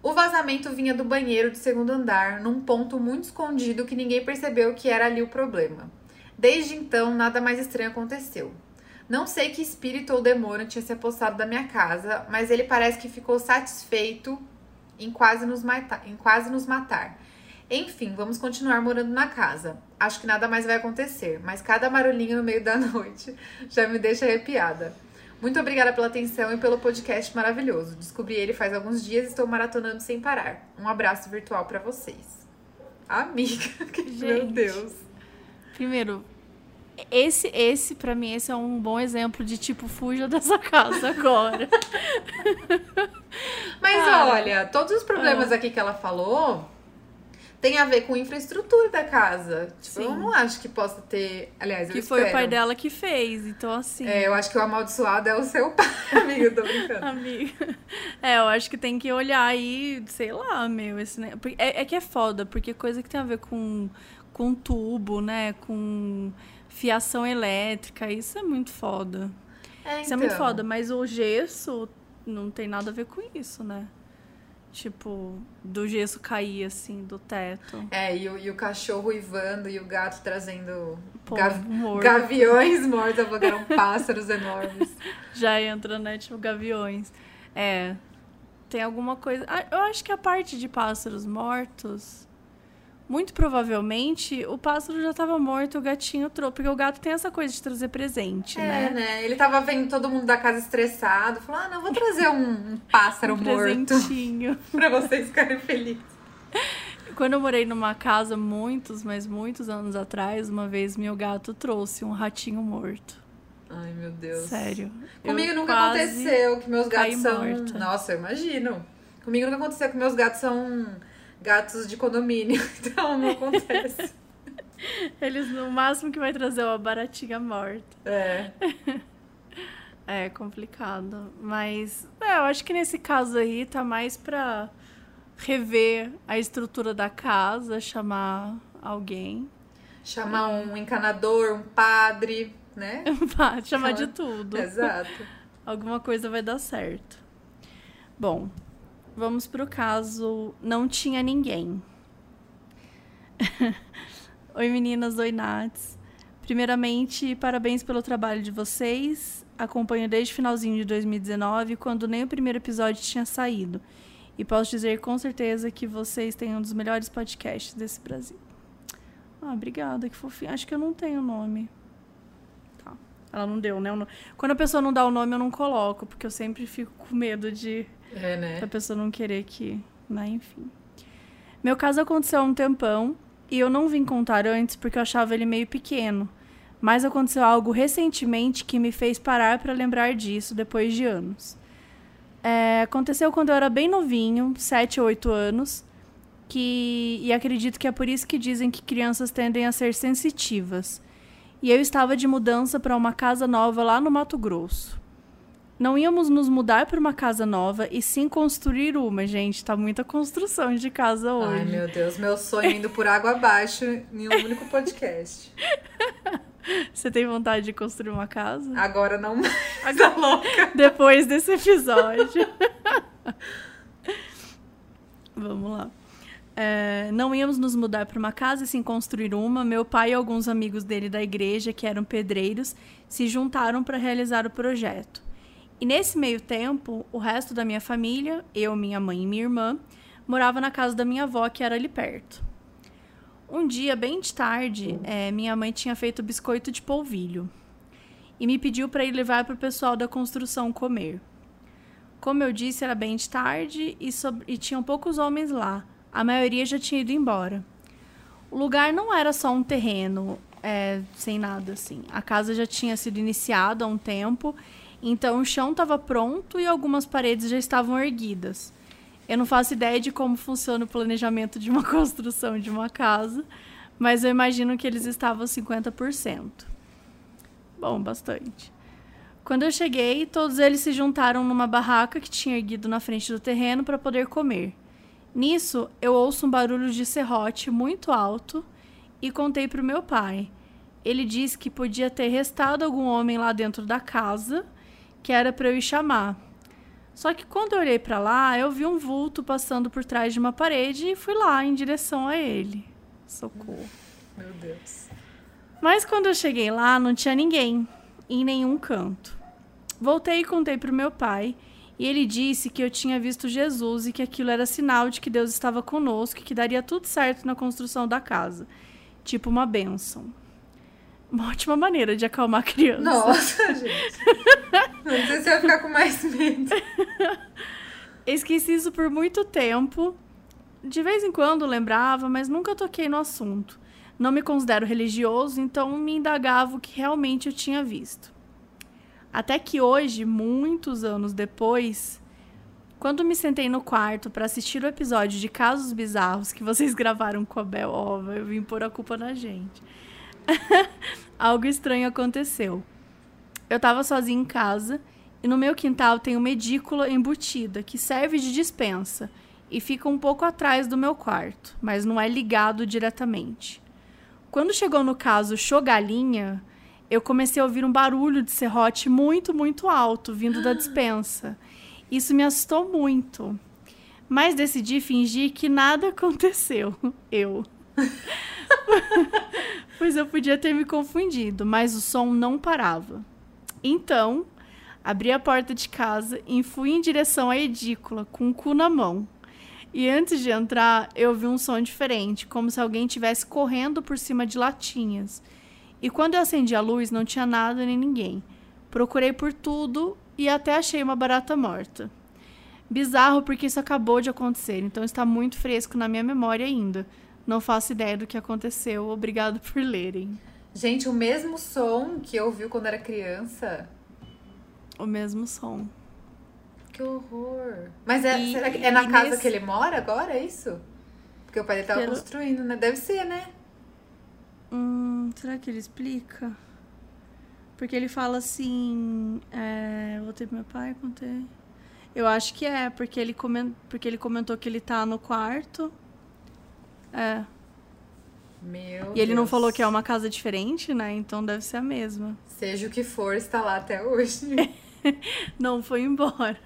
O vazamento vinha do banheiro do segundo andar, num ponto muito escondido que ninguém percebeu que era ali o problema. Desde então, nada mais estranho aconteceu. Não sei que espírito ou demônio tinha se apossado da minha casa, mas ele parece que ficou satisfeito em quase nos, mata em quase nos matar. Enfim, vamos continuar morando na casa. Acho que nada mais vai acontecer, mas cada barulhinho no meio da noite já me deixa arrepiada. Muito obrigada pela atenção e pelo podcast maravilhoso. Descobri ele faz alguns dias e estou maratonando sem parar. Um abraço virtual pra vocês. Amiga, que- meu. Deus. Primeiro, esse, esse, pra mim, esse é um bom exemplo de tipo, fuja dessa casa agora. Mas Cara. olha, todos os problemas aqui que ela falou tem a ver com infraestrutura da casa. Tipo, eu Sim. não acho que possa ter. Aliás, eu que foi o espero. pai dela que fez. Então, assim. É, eu acho que o amaldiçoado é o seu pai, amigo, eu tô brincando. Amiga. É, eu acho que tem que olhar aí, sei lá, meu, esse, É, é que é foda, porque coisa que tem a ver com, com tubo, né? Com fiação elétrica, isso é muito foda. É, Isso é muito então. foda, mas o gesso não tem nada a ver com isso, né? Tipo, do gesso cair assim do teto. É, e o, e o cachorro uivando e o gato trazendo Pô, gav- morto. gaviões mortos, eram pássaros enormes. Já entra, né? Tipo, gaviões. É. tem alguma coisa. Ah, eu acho que a parte de pássaros mortos. Muito provavelmente o pássaro já estava morto, o gatinho trouxe. Porque o gato tem essa coisa de trazer presente, É, né? né? Ele tava vendo todo mundo da casa estressado. Falou: ah, não, vou trazer um, um pássaro Um morto presentinho. pra vocês ficarem felizes. Quando eu morei numa casa muitos, mas muitos anos atrás, uma vez meu gato trouxe um ratinho morto. Ai, meu Deus. Sério. Comigo nunca aconteceu que meus gatos são. morta. Nossa, eu imagino. Comigo nunca aconteceu que meus gatos são gatos de condomínio. Então não acontece. Eles, no máximo que vai trazer é uma baratinha morta. é. É complicado. Mas é, eu acho que nesse caso aí tá mais pra rever a estrutura da casa, chamar alguém. Chamar um encanador, um padre, né? Chamar de Chama- tudo. Exato. Alguma coisa vai dar certo. Bom, vamos pro caso Não Tinha Ninguém. Oi meninas, oi Nats. Primeiramente, parabéns pelo trabalho de vocês. Acompanho desde o finalzinho de 2019, quando nem o primeiro episódio tinha saído. E posso dizer com certeza que vocês têm um dos melhores podcasts desse Brasil. Ah, obrigada, que fofinho. Acho que eu não tenho nome. Tá. Ela não deu, né? o no- Quando a pessoa não dá o nome, eu não coloco, porque eu sempre fico com medo de É, né? a pessoa não querer que. Né? Enfim. Meu caso aconteceu há um tempão e eu não vim contar antes porque eu achava ele meio pequeno. Mas aconteceu algo recentemente que me fez parar para lembrar disso depois de anos. É, aconteceu quando eu era bem novinho, 7 ou 8 anos, que e acredito que é por isso que dizem que crianças tendem a ser sensitivas. E eu estava de mudança para uma casa nova lá no Mato Grosso. Não íamos nos mudar para uma casa nova e sim construir uma, gente. Tá muita construção de casa hoje. Ai, meu Deus, meu sonho indo por água abaixo em um único podcast. Você tem vontade de construir uma casa? Agora não mais. Tá louca? Depois desse episódio. Vamos lá. É, não íamos nos mudar para uma casa e sim construir uma. Meu pai e alguns amigos dele da igreja, que eram pedreiros, se juntaram para realizar o projeto. E nesse meio tempo, o resto da minha família, eu, minha mãe e minha irmã, morava na casa da minha avó, que era ali perto. Um dia, bem de tarde, é, minha mãe tinha feito biscoito de polvilho e me pediu para ir levar para o pessoal da construção comer. Como eu disse, era bem de tarde e, e tinham poucos homens lá. A maioria já tinha ido embora. O lugar não era só um terreno é, sem nada assim. A casa já tinha sido iniciada há um tempo, então o chão estava pronto e algumas paredes já estavam erguidas. Eu não faço ideia de como funciona o planejamento de uma construção de uma casa, mas eu imagino que eles estavam 50%. Bom, bastante. Quando eu cheguei, todos eles se juntaram numa barraca que tinha erguido na frente do terreno para poder comer. Nisso, eu ouço um barulho de serrote muito alto e contei para o meu pai. Ele disse que podia ter restado algum homem lá dentro da casa, que era para eu ir chamar. Só que quando eu olhei para lá, eu vi um vulto passando por trás de uma parede e fui lá em direção a ele. Socorro. Meu Deus. Mas quando eu cheguei lá, não tinha ninguém, em nenhum canto. Voltei e contei pro meu pai, e ele disse que eu tinha visto Jesus e que aquilo era sinal de que Deus estava conosco e que daria tudo certo na construção da casa. Tipo uma bênção. Uma ótima maneira de acalmar a criança. Nossa, gente. Não sei se eu ia ficar com mais medo. Esqueci isso por muito tempo. De vez em quando lembrava, mas nunca toquei no assunto. Não me considero religioso, então me indagava o que realmente eu tinha visto. Até que hoje, muitos anos depois, quando me sentei no quarto para assistir o episódio de Casos Bizarros que vocês gravaram com a Bel Ova, eu vim pôr a culpa na gente. Algo estranho aconteceu. Eu estava sozinha em casa e no meu quintal tem uma edícula embutida que serve de dispensa e fica um pouco atrás do meu quarto, mas não é ligado diretamente. Quando chegou no caso Chogalinha, eu comecei a ouvir um barulho de serrote muito, muito alto vindo da dispensa. Isso me assustou muito. Mas decidi fingir que nada aconteceu. Eu. pois eu podia ter me confundido, mas o som não parava. Então, Abri a porta de casa e fui em direção à edícula, com o cu na mão. E antes de entrar, eu vi um som diferente, como se alguém estivesse correndo por cima de latinhas. E quando eu acendi a luz, não tinha nada nem ninguém. Procurei por tudo e até achei uma barata morta. Bizarro porque isso acabou de acontecer, então está muito fresco na minha memória ainda. Não faço ideia do que aconteceu. Obrigado por lerem. Gente, o mesmo som que eu ouvi quando era criança. O mesmo som. Que horror. Mas é, e, será que é na casa nesse... que ele mora agora, é isso? Porque o pai dele tava Pelo... construindo, né? Deve ser, né? Hum, será que ele explica? Porque ele fala assim. É, voltei pro meu pai, contei. Eu acho que é, porque ele, coment... porque ele comentou que ele tá no quarto. É. Meu e ele não falou que é uma casa diferente, né? Então deve ser a mesma. Seja o que for, está lá até hoje. não foi embora.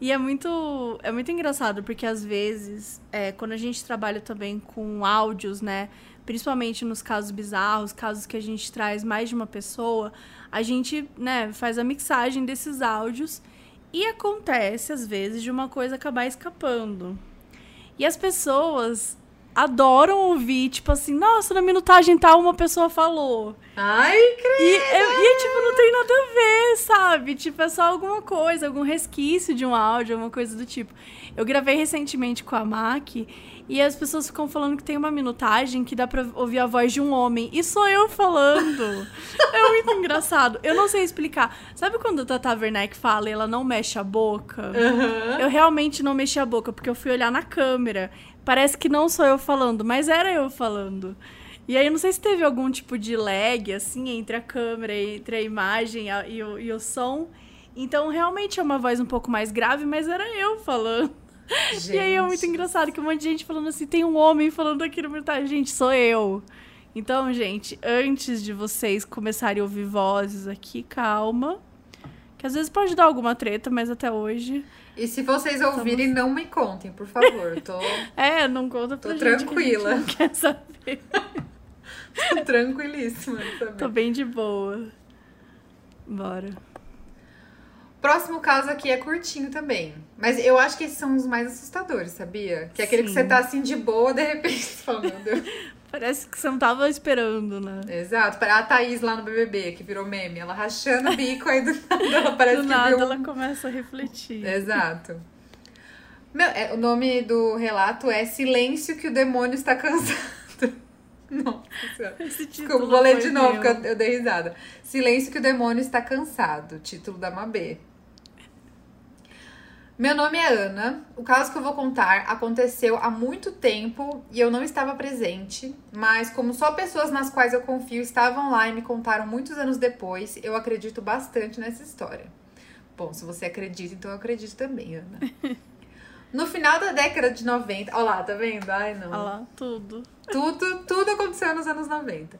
E é muito, é muito engraçado, porque às vezes, é, quando a gente trabalha também com áudios, né? Principalmente nos casos bizarros, casos que a gente traz mais de uma pessoa, a gente, né, faz a mixagem desses áudios e acontece, às vezes, de uma coisa acabar escapando. E as pessoas adoram ouvir, tipo assim, nossa, na minutagem tal uma pessoa falou. Ai, credo! E, e, tipo, não tem nada a ver, sabe? Tipo, é só alguma coisa, algum resquício de um áudio, alguma coisa do tipo. Eu gravei recentemente com a Mac e as pessoas ficam falando que tem uma minutagem que dá pra ouvir a voz de um homem. E sou eu falando. é muito engraçado. Eu não sei explicar. Sabe quando a Tata Werneck fala e ela não mexe a boca? Uhum. Eu realmente não mexi a boca, porque eu fui olhar na câmera. Parece que não sou eu falando, mas era eu falando. E aí, não sei se teve algum tipo de lag, assim, entre a câmera, entre a imagem e, o, e o som. Então, realmente é uma voz um pouco mais grave, mas era eu falando. Gente. E aí é muito engraçado que um monte de gente falando assim, tem um homem falando aqui no comentário. Gente, sou eu. Então, gente, antes de vocês começarem a ouvir vozes aqui, calma. Que às vezes pode dar alguma treta, mas até hoje. E se vocês ouvirem, Estamos... não me contem, por favor. Tô... é, não conta pra Tô gente tranquila. não quer saber. Tô tranquilíssima também. Tô bem de boa. Bora. Próximo caso aqui é curtinho também. Mas eu acho que esses são os mais assustadores, sabia? Que é aquele Sim. que você tá assim de boa, de repente você fala, meu Deus. Parece que você não tava esperando, né? Exato. A Thaís lá no BBB, que virou meme. Ela rachando o bico, aí do nada ela parece do que nada viu... ela começa a refletir. Exato. Meu, é, o nome do relato é Silêncio que o demônio está cansado. Nossa Desculpa, vou ler de novo, meu. porque eu, eu dei risada. Silêncio que o demônio está cansado. Título da Mabê. Meu nome é Ana. O caso que eu vou contar aconteceu há muito tempo e eu não estava presente, mas como só pessoas nas quais eu confio estavam lá e me contaram muitos anos depois, eu acredito bastante nessa história. Bom, se você acredita, então eu acredito também, Ana. No final da década de 90, olha lá, tá vendo? Ai, não. Olha lá, tudo. Tudo, tudo aconteceu nos anos 90.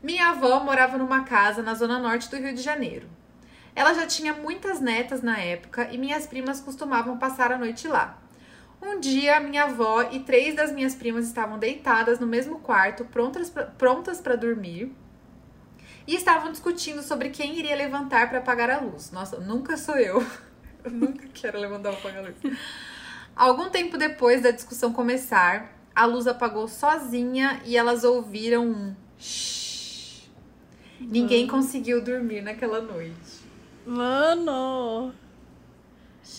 Minha avó morava numa casa na zona norte do Rio de Janeiro. Ela já tinha muitas netas na época e minhas primas costumavam passar a noite lá. Um dia, minha avó e três das minhas primas estavam deitadas no mesmo quarto, prontas para dormir, e estavam discutindo sobre quem iria levantar para apagar a luz. Nossa, nunca sou eu. eu nunca quero levantar para apagar a luz. Algum tempo depois da discussão começar, a luz apagou sozinha e elas ouviram um shhh. Ninguém conseguiu dormir naquela noite. Mano!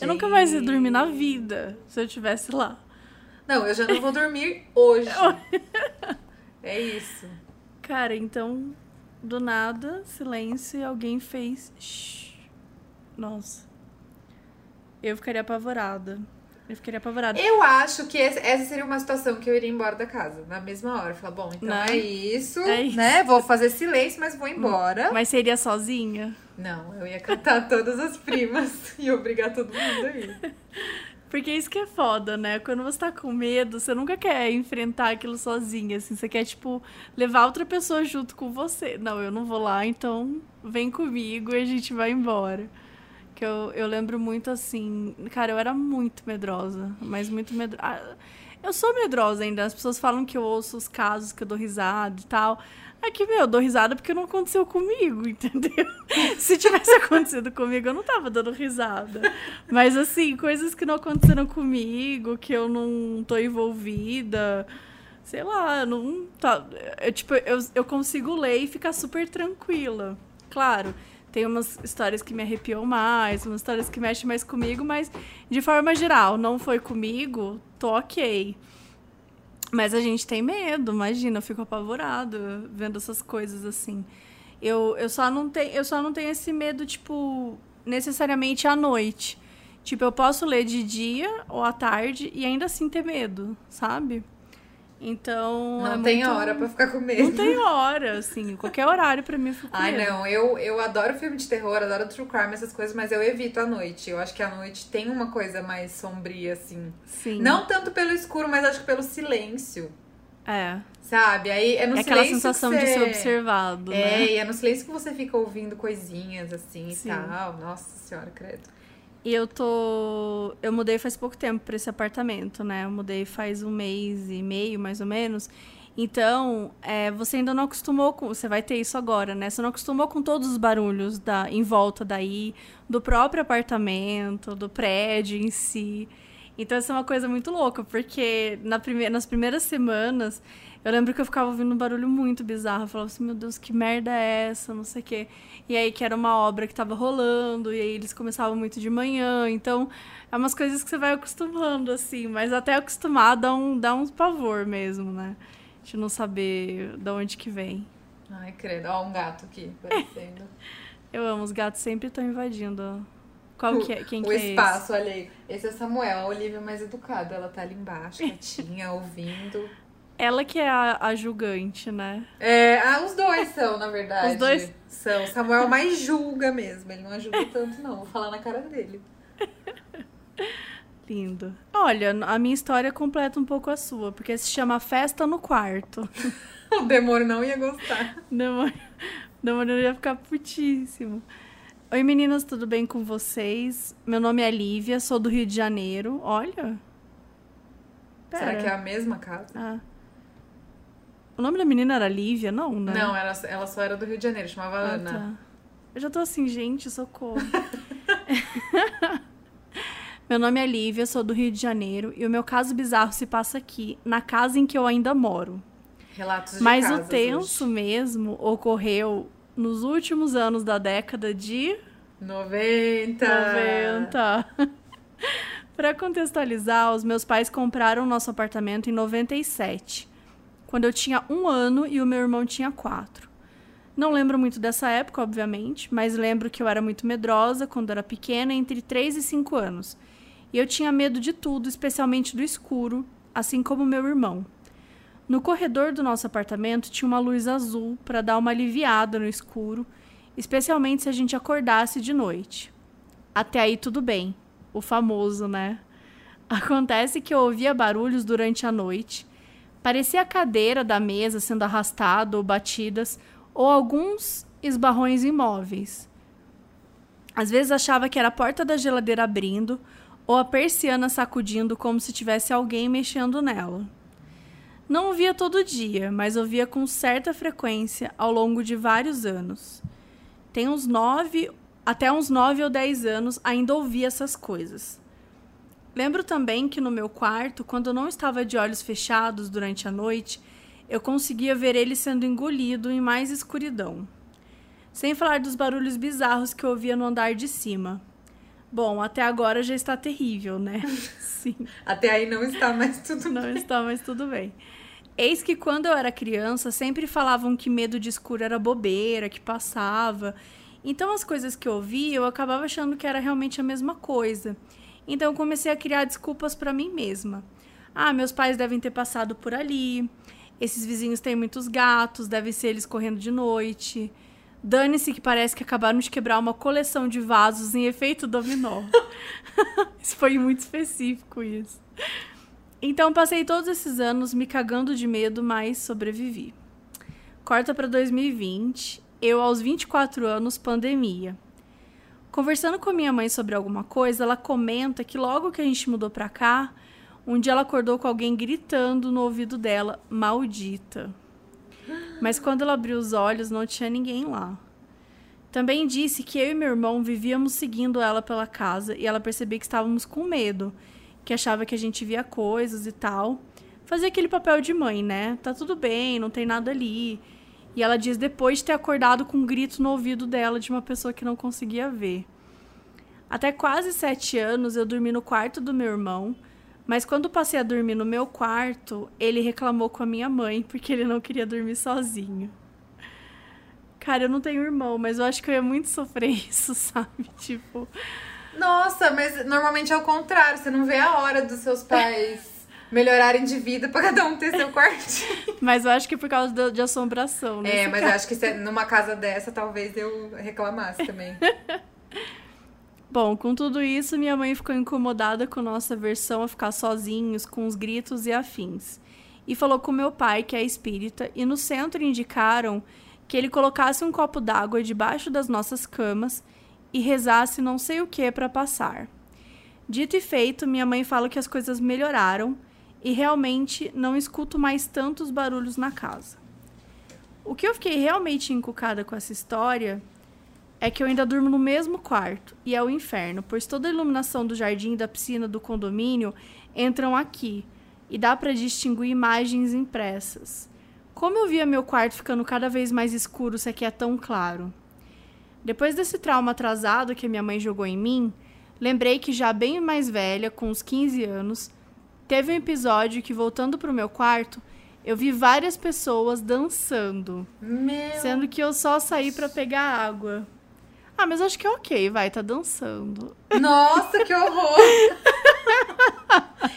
Eu nunca mais ia dormir na vida se eu estivesse lá. Não, eu já não vou dormir hoje. é isso. Cara, então, do nada, silêncio e alguém fez. Shhh. Nossa. Eu ficaria apavorada. Eu ficaria apavorada. Eu acho que essa seria uma situação que eu iria embora da casa na mesma hora. Falar, bom, então é isso, é isso, né? Vou fazer silêncio, mas vou embora. Mas seria sozinha? Não, eu ia catar todas as primas e obrigar todo mundo a ir. Porque isso que é foda, né? Quando você tá com medo, você nunca quer enfrentar aquilo sozinha, assim. Você quer, tipo, levar outra pessoa junto com você. Não, eu não vou lá, então vem comigo e a gente vai embora. Que eu, eu lembro muito assim. Cara, eu era muito medrosa, mas muito medrosa. Ah, eu sou medrosa ainda. As pessoas falam que eu ouço os casos, que eu dou risada e tal. É que, meu, eu dou risada porque não aconteceu comigo, entendeu? Se tivesse acontecido comigo, eu não tava dando risada. Mas, assim, coisas que não aconteceram comigo, que eu não tô envolvida, sei lá, não tá. Eu, tipo, eu, eu consigo ler e ficar super tranquila. Claro, tem umas histórias que me arrepiam mais, umas histórias que mexem mais comigo, mas de forma geral, não foi comigo, tô ok. Mas a gente tem medo, imagina, eu fico apavorado vendo essas coisas assim. Eu, eu, só não tenho, eu só não tenho esse medo, tipo, necessariamente à noite. Tipo, eu posso ler de dia ou à tarde e ainda assim ter medo, sabe? Então. Não é tem muito... hora pra ficar com medo. Não tem hora, assim. Qualquer horário pra mim eu fico com Ai, medo. não, eu, eu adoro filme de terror, adoro true crime, essas coisas, mas eu evito a noite. Eu acho que a noite tem uma coisa mais sombria, assim. Sim. Não tanto pelo escuro, mas acho que pelo silêncio. É. Sabe? Aí é no é aquela sensação que de você... ser observado, É, né? e é no silêncio que você fica ouvindo coisinhas assim Sim. e tal. Nossa senhora, credo. E eu tô. Eu mudei faz pouco tempo pra esse apartamento, né? Eu mudei faz um mês e meio, mais ou menos. Então, é, você ainda não acostumou com. Você vai ter isso agora, né? Você não acostumou com todos os barulhos da, em volta daí, do próprio apartamento, do prédio em si. Então, isso é uma coisa muito louca, porque na prime nas primeiras semanas, eu lembro que eu ficava ouvindo um barulho muito bizarro. Eu falava assim, meu Deus, que merda é essa? Não sei o quê. E aí, que era uma obra que tava rolando, e aí eles começavam muito de manhã. Então, é umas coisas que você vai acostumando, assim. Mas até acostumar dá um, dá um pavor mesmo, né? De não saber de onde que vem. Ai, credo. Ó, um gato aqui aparecendo. Eu amo, os gatos sempre estão invadindo. Qual que é? Quem o que é espaço, olha aí. Esse é Samuel, a Olivia mais educada. Ela tá ali embaixo, quietinha, ouvindo. Ela que é a, a julgante, né? É, ah, os dois são, na verdade. Os dois? São. O Samuel mais julga mesmo. Ele não ajuda tanto, não. Vou falar na cara dele. Lindo. Olha, a minha história completa um pouco a sua, porque se chama Festa no Quarto. O demônio não ia gostar. Demônio, demônio ia ficar putíssimo. Oi meninas, tudo bem com vocês? Meu nome é Lívia, sou do Rio de Janeiro. Olha. Será Pera. que é a mesma casa? Ah. O nome da menina era Lívia, não, né? Não, ela, ela só era do Rio de Janeiro, chamava Ah, Ana. tá. Eu já tô assim, gente, socorro. meu nome é Lívia, sou do Rio de Janeiro e o meu caso bizarro se passa aqui, na casa em que eu ainda moro. Relatos de Mas o casas tenso mesmo ocorreu nos últimos anos da década de hoje. 90. 90. Para contextualizar, os meus pais compraram nosso apartamento em 97, quando eu tinha um ano e o meu irmão tinha quatro. Não lembro muito dessa época, obviamente, mas lembro que eu era muito medrosa quando era pequena, entre 3 e 5 anos. E eu tinha medo de tudo, especialmente do escuro, assim como meu irmão. No corredor do nosso apartamento tinha uma luz azul para dar uma aliviada no escuro, especialmente se a gente acordasse de noite. Até aí tudo bem, o famoso, né? Acontece que eu ouvia barulhos durante a noite, parecia a cadeira da mesa sendo arrastada ou batidas, ou alguns esbarrões imóveis. Às vezes achava que era a porta da geladeira abrindo ou a persiana sacudindo como se tivesse alguém mexendo nela. Não ouvia todo dia, mas ouvia com certa frequência ao longo de vários anos. Tem uns nove, até uns nove ou dez anos ainda ouvia essas coisas. Lembro também que no meu quarto, quando eu não estava de olhos fechados durante a noite, eu conseguia ver ele sendo engolido em mais escuridão. Sem falar dos barulhos bizarros que eu ouvia no andar de cima. Bom, até agora já está terrível, né? Sim. Até aí não está mais tudo Não bem. está, mas tudo bem. Eis que quando eu era criança, sempre falavam que medo de escuro era bobeira, que passava. Então as coisas que eu ouvia, eu acabava achando que era realmente a mesma coisa. Então eu comecei a criar desculpas para mim mesma. Ah, meus pais devem ter passado por ali. Esses vizinhos têm muitos gatos, deve ser eles correndo de noite. Dane-se que parece que acabaram de quebrar uma coleção de vasos em efeito dominó. isso foi muito específico isso. Então passei todos esses anos me cagando de medo, mas sobrevivi. Corta para 2020, eu aos 24 anos, pandemia. Conversando com a minha mãe sobre alguma coisa, ela comenta que logo que a gente mudou pra cá, um dia ela acordou com alguém gritando no ouvido dela, maldita. Mas quando ela abriu os olhos, não tinha ninguém lá. Também disse que eu e meu irmão vivíamos seguindo ela pela casa e ela percebia que estávamos com medo, que achava que a gente via coisas e tal. Fazia aquele papel de mãe, né? Tá tudo bem, não tem nada ali. E ela diz depois de ter acordado com um grito no ouvido dela de uma pessoa que não conseguia ver. Até quase sete anos eu dormi no quarto do meu irmão, mas quando passei a dormir no meu quarto, ele reclamou com a minha mãe porque ele não queria dormir sozinho. Cara, eu não tenho irmão, mas eu acho que eu ia muito sofrer isso, sabe? Tipo. Nossa, mas normalmente é o contrário, você não vê a hora dos seus pais melhorarem de vida pra cada um ter seu quartinho. Mas eu acho que é por causa de, de assombração, né? É, mas caso. acho que se, numa casa dessa talvez eu reclamasse também. Bom, com tudo isso, minha mãe ficou incomodada com nossa versão a ficar sozinhos, com os gritos e afins. E falou com meu pai, que é espírita, e no centro indicaram que ele colocasse um copo d'água debaixo das nossas camas e rezasse não sei o que para passar. Dito e feito, minha mãe fala que as coisas melhoraram e realmente não escuto mais tantos barulhos na casa. O que eu fiquei realmente encucada com essa história é que eu ainda durmo no mesmo quarto e é o inferno, pois toda a iluminação do jardim da piscina do condomínio entram aqui e dá para distinguir imagens impressas. Como eu via meu quarto ficando cada vez mais escuro se aqui é tão claro? Depois desse trauma atrasado que minha mãe jogou em mim, lembrei que já bem mais velha, com uns 15 anos, teve um episódio que voltando pro meu quarto, eu vi várias pessoas dançando. Meu... Sendo que eu só saí para pegar água. Ah, mas acho que é ok, vai, tá dançando. Nossa, que horror!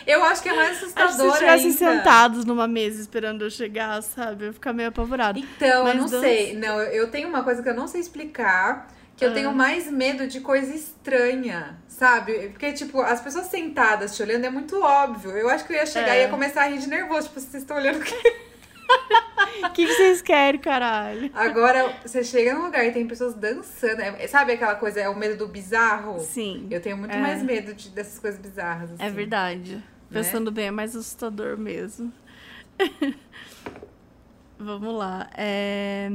eu acho que é mais assustador acho que se estivessem sentados numa mesa esperando eu chegar, sabe? Eu ia ficar meio apavorada. Então, mas eu não sei. Não, eu tenho uma coisa que eu não sei explicar. Que eu ah. tenho mais medo de coisa estranha, sabe? Porque, tipo, as pessoas sentadas te olhando é muito óbvio. Eu acho que eu ia chegar é. e ia começar a rir de nervoso. Tipo, vocês estão olhando o quê? O que, vocês querem, caralho? Agora, você chega num lugar e tem pessoas dançando. É, sabe aquela coisa, é o medo do bizarro? Sim. Eu tenho muito é. mais medo de, dessas coisas bizarras. Assim, é verdade. Né? Pensando bem, é mais assustador mesmo. Vamos lá. É...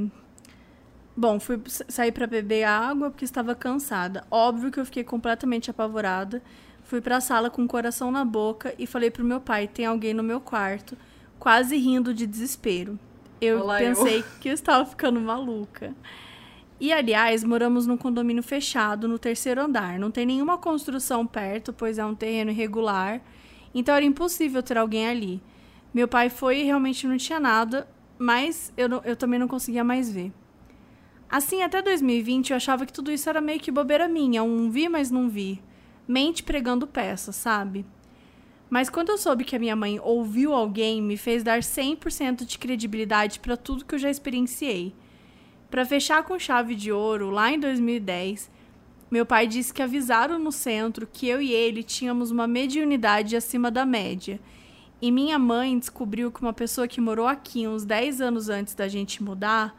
Bom, fui sair para beber água porque estava cansada. Óbvio que eu fiquei completamente apavorada. Fui para a sala com o coração na boca e falei pro meu pai: "Tem alguém no meu quarto", quase rindo de desespero. Eu Olá, pensei eu. que eu estava ficando maluca. E aliás, moramos num condomínio fechado no terceiro andar. Não tem nenhuma construção perto, pois é um terreno irregular. Então era impossível ter alguém ali. Meu pai foi e realmente não tinha nada, mas eu, eu também não conseguia mais ver. Assim, até 2020 eu achava que tudo isso era meio que bobeira minha, um vi, mas não vi. Mente pregando peça, sabe? Mas quando eu soube que a minha mãe ouviu alguém, me fez dar 100% de credibilidade para tudo que eu já experienciei. Para fechar com chave de ouro, lá em 2010, meu pai disse que avisaram no centro que eu e ele tínhamos uma mediunidade acima da média. E minha mãe descobriu que uma pessoa que morou aqui uns 10 anos antes da gente mudar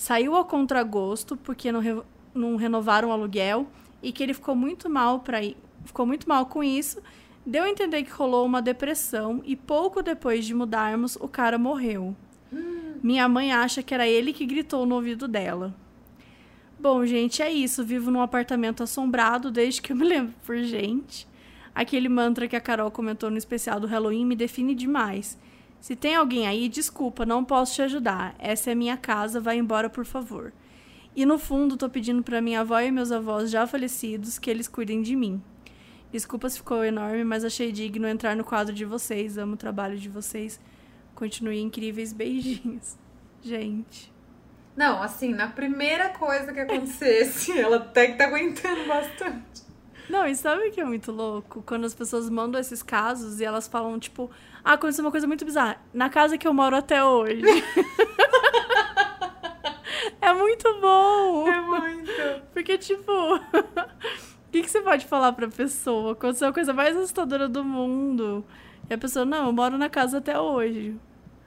saiu ao contragosto porque não, re não renovaram o aluguel e que ele ficou muito mal para ficou muito mal com isso Deu a entender que rolou uma depressão e pouco depois de mudarmos, o cara morreu. Hum. Minha mãe acha que era ele que gritou no ouvido dela. Bom, gente, é isso. Vivo num apartamento assombrado desde que eu me lembro por gente. Aquele mantra que a Carol comentou no especial do Halloween me define demais. Se tem alguém aí, desculpa, não posso te ajudar. Essa é minha casa, vai embora, por favor. E no fundo, tô pedindo para minha avó e meus avós já falecidos que eles cuidem de mim. Desculpa se ficou enorme, mas achei digno entrar no quadro de vocês. Amo o trabalho de vocês. Continue incríveis. Beijinhos. Gente. Não, assim, na primeira coisa que acontecesse, ela até que tá aguentando bastante. Não, e sabe o que é muito louco? Quando as pessoas mandam esses casos e elas falam, tipo, ah, aconteceu uma coisa muito bizarra. Na casa que eu moro até hoje. é muito bom. É muito. Porque, tipo. O que, que você pode falar pra pessoa? Aconteceu a coisa mais assustadora do mundo. E a pessoa, não, eu moro na casa até hoje.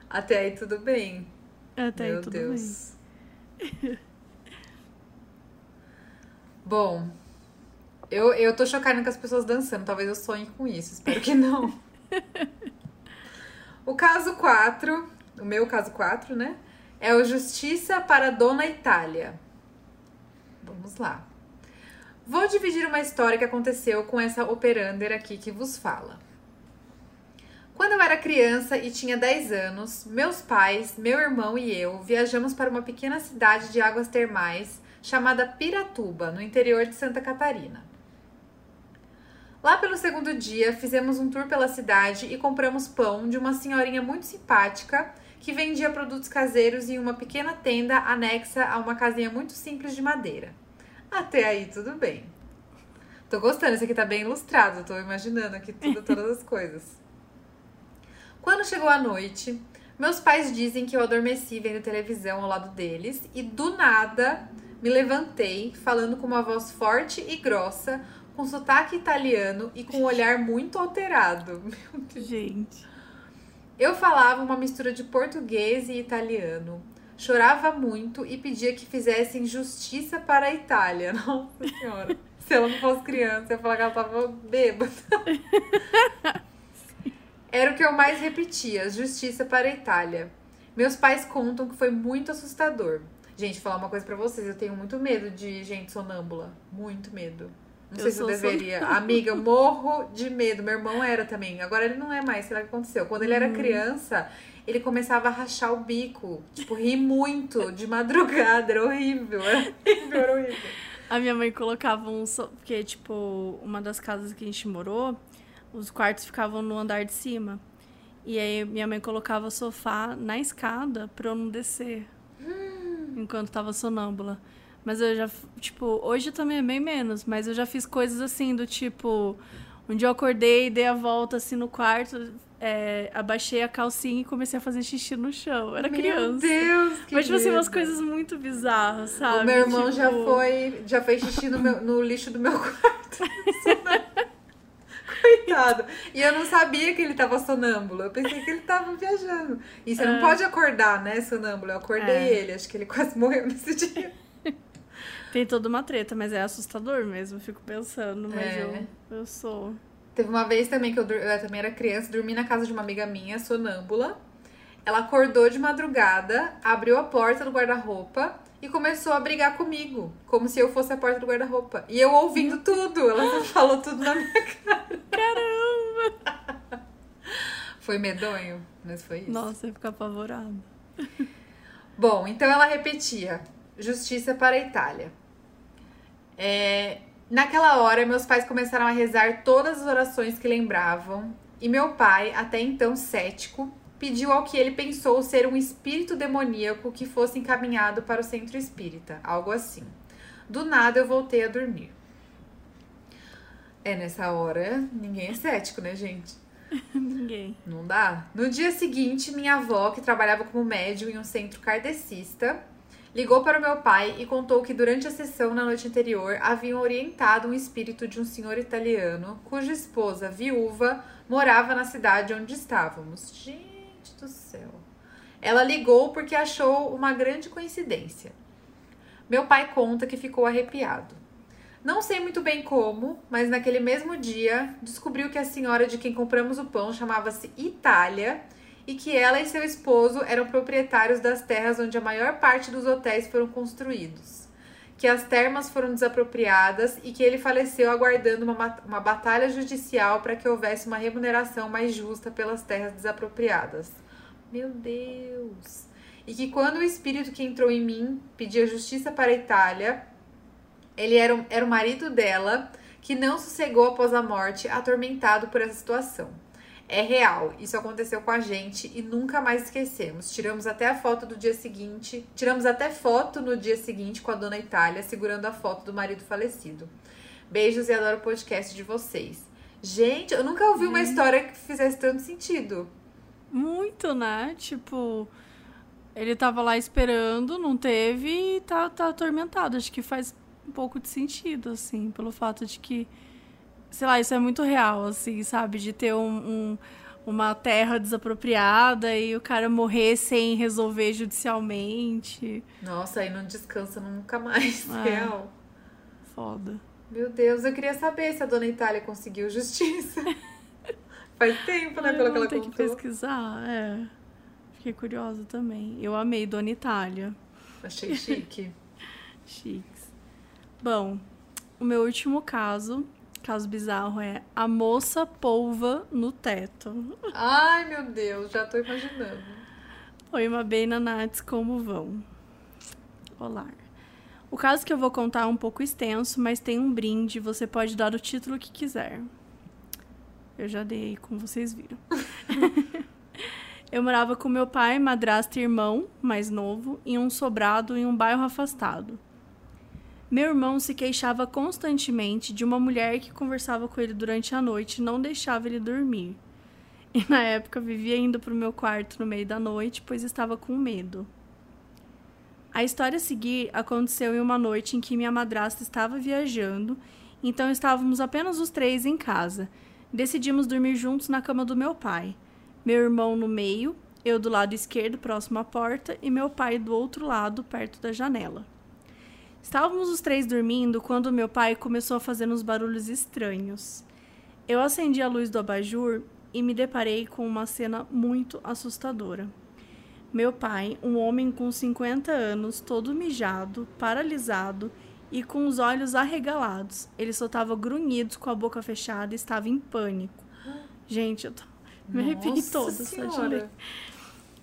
Até aí tudo bem. Até Meu aí tudo Deus. bem. Bom, eu, eu tô chocada com as pessoas dançando. Talvez eu sonhe com isso. Espero que não. O caso 4, o meu caso 4, né? É o Justiça para Dona Itália. Vamos lá. Vou dividir uma história que aconteceu com essa operander aqui que vos fala. Quando eu era criança e tinha 10 anos, meus pais, meu irmão e eu viajamos para uma pequena cidade de águas termais chamada Piratuba, no interior de Santa Catarina. Lá pelo segundo dia, fizemos um tour pela cidade e compramos pão de uma senhorinha muito simpática que vendia produtos caseiros em uma pequena tenda anexa a uma casinha muito simples de madeira. Até aí, tudo bem. Tô gostando, esse aqui tá bem ilustrado, tô imaginando aqui tudo, todas as coisas. Quando chegou a noite, meus pais dizem que eu adormeci vendo televisão ao lado deles e do nada me levantei falando com uma voz forte e grossa, com sotaque italiano e com um olhar muito alterado. Meu Deus. Gente. Eu falava uma mistura de português e italiano. Chorava muito e pedia que fizessem justiça para a Itália. Nossa Senhora. Se ela não fosse criança, eu ia falar que ela tava bêbada. Era o que eu mais repetia: justiça para a Itália. Meus pais contam que foi muito assustador. Gente, falar uma coisa para vocês, eu tenho muito medo de gente sonâmbula. Muito medo. Não sei se eu deveria. Amiga, eu morro de medo. Meu irmão era também. Agora ele não é mais, sei lá o que aconteceu. Quando ele era uhum. criança, ele começava a rachar o bico. Tipo, rir muito de madrugada. Era horrível. Era horrível, era horrível. A minha mãe colocava um. So... Porque, tipo, uma das casas que a gente morou, os quartos ficavam no andar de cima. E aí minha mãe colocava o sofá na escada pra eu não descer. Hum. Enquanto tava sonâmbula. Mas eu já, tipo, hoje também é bem menos, mas eu já fiz coisas assim, do tipo, um dia eu acordei, dei a volta assim no quarto, é, abaixei a calcinha e comecei a fazer xixi no chão. Era meu criança. Meu Deus, que Mas, tipo assim, umas coisas muito bizarras, sabe? O meu irmão tipo... já foi, já fez xixi no, meu, no lixo do meu quarto. Coitado. E eu não sabia que ele tava sonâmbulo. Eu pensei que ele tava viajando. E você é. não pode acordar, né, sonâmbulo? Eu acordei é. ele. Acho que ele quase morreu nesse dia. Tem toda uma treta, mas é assustador mesmo. Fico pensando, mas é. eu, eu sou. Teve uma vez também que eu, eu também era criança, dormi na casa de uma amiga minha, sonâmbula. Ela acordou de madrugada, abriu a porta do guarda-roupa e começou a brigar comigo, como se eu fosse a porta do guarda-roupa. E eu ouvindo tudo, ela falou tudo na minha cara. Caramba! Foi medonho, mas foi isso. Nossa, eu fico apavorada. Bom, então ela repetia: Justiça para a Itália. É, naquela hora, meus pais começaram a rezar todas as orações que lembravam, e meu pai, até então cético, pediu ao que ele pensou ser um espírito demoníaco que fosse encaminhado para o centro espírita, algo assim. Do nada eu voltei a dormir. É, nessa hora, ninguém é cético, né, gente? ninguém. Não dá? No dia seguinte, minha avó, que trabalhava como médium em um centro kardecista, ligou para o meu pai e contou que durante a sessão na noite anterior haviam orientado um espírito de um senhor italiano cuja esposa, viúva, morava na cidade onde estávamos. Gente do céu. Ela ligou porque achou uma grande coincidência. Meu pai conta que ficou arrepiado. Não sei muito bem como, mas naquele mesmo dia descobriu que a senhora de quem compramos o pão chamava-se Itália e que ela e seu esposo eram proprietários das terras onde a maior parte dos hotéis foram construídos. Que as termas foram desapropriadas e que ele faleceu aguardando uma, uma batalha judicial para que houvesse uma remuneração mais justa pelas terras desapropriadas. Meu Deus! E que quando o espírito que entrou em mim pedia justiça para a Itália, ele era, era o marido dela que não sossegou após a morte, atormentado por essa situação. É real, isso aconteceu com a gente e nunca mais esquecemos. Tiramos até a foto do dia seguinte, tiramos até foto no dia seguinte com a dona Itália segurando a foto do marido falecido. Beijos e adoro o podcast de vocês. Gente, eu nunca ouvi uma história que fizesse tanto sentido. Muito, né? Tipo, ele tava lá esperando, não teve e tá, tá atormentado. Acho que faz um pouco de sentido, assim, pelo fato de que sei lá, isso é muito real, assim, sabe? De ter um, um, uma terra desapropriada e o cara morrer sem resolver judicialmente. Nossa, aí não descansa nunca mais, é. real. Foda. Meu Deus, eu queria saber se a dona Itália conseguiu justiça. Faz tempo, né, pelo que ela contou. Tem que pesquisar, é. Fiquei curiosa também. Eu amei Dona Itália. Achei chique. Chiques. Bom, o meu último caso, caso bizarro, é a moça polva no teto. Ai, meu Deus, já tô imaginando. Oi, Mabê e Nanates, como vão? Olá. O caso que eu vou contar é um pouco extenso, mas tem um brinde, você pode dar o título que quiser. Eu já dei, como vocês viram. eu morava com meu pai, madrasta e irmão, mais novo, em um sobrado em um bairro afastado. Meu irmão se queixava constantemente de uma mulher que conversava com ele durante a noite e não deixava ele dormir. E na época vivia indo para o meu quarto no meio da noite, pois estava com medo. A história a seguir aconteceu em uma noite em que minha madrasta estava viajando, então estávamos apenas os três em casa. Decidimos dormir juntos na cama do meu pai. Meu irmão no meio, eu do lado esquerdo, próximo à porta, e meu pai do outro lado, perto da janela. Estávamos os três dormindo quando meu pai começou a fazer uns barulhos estranhos. Eu acendi a luz do abajur e me deparei com uma cena muito assustadora. Meu pai, um homem com 50 anos, todo mijado, paralisado e com os olhos arregalados. Ele soltava grunhidos com a boca fechada e estava em pânico. Gente, eu tô... me arrepiei toda ler.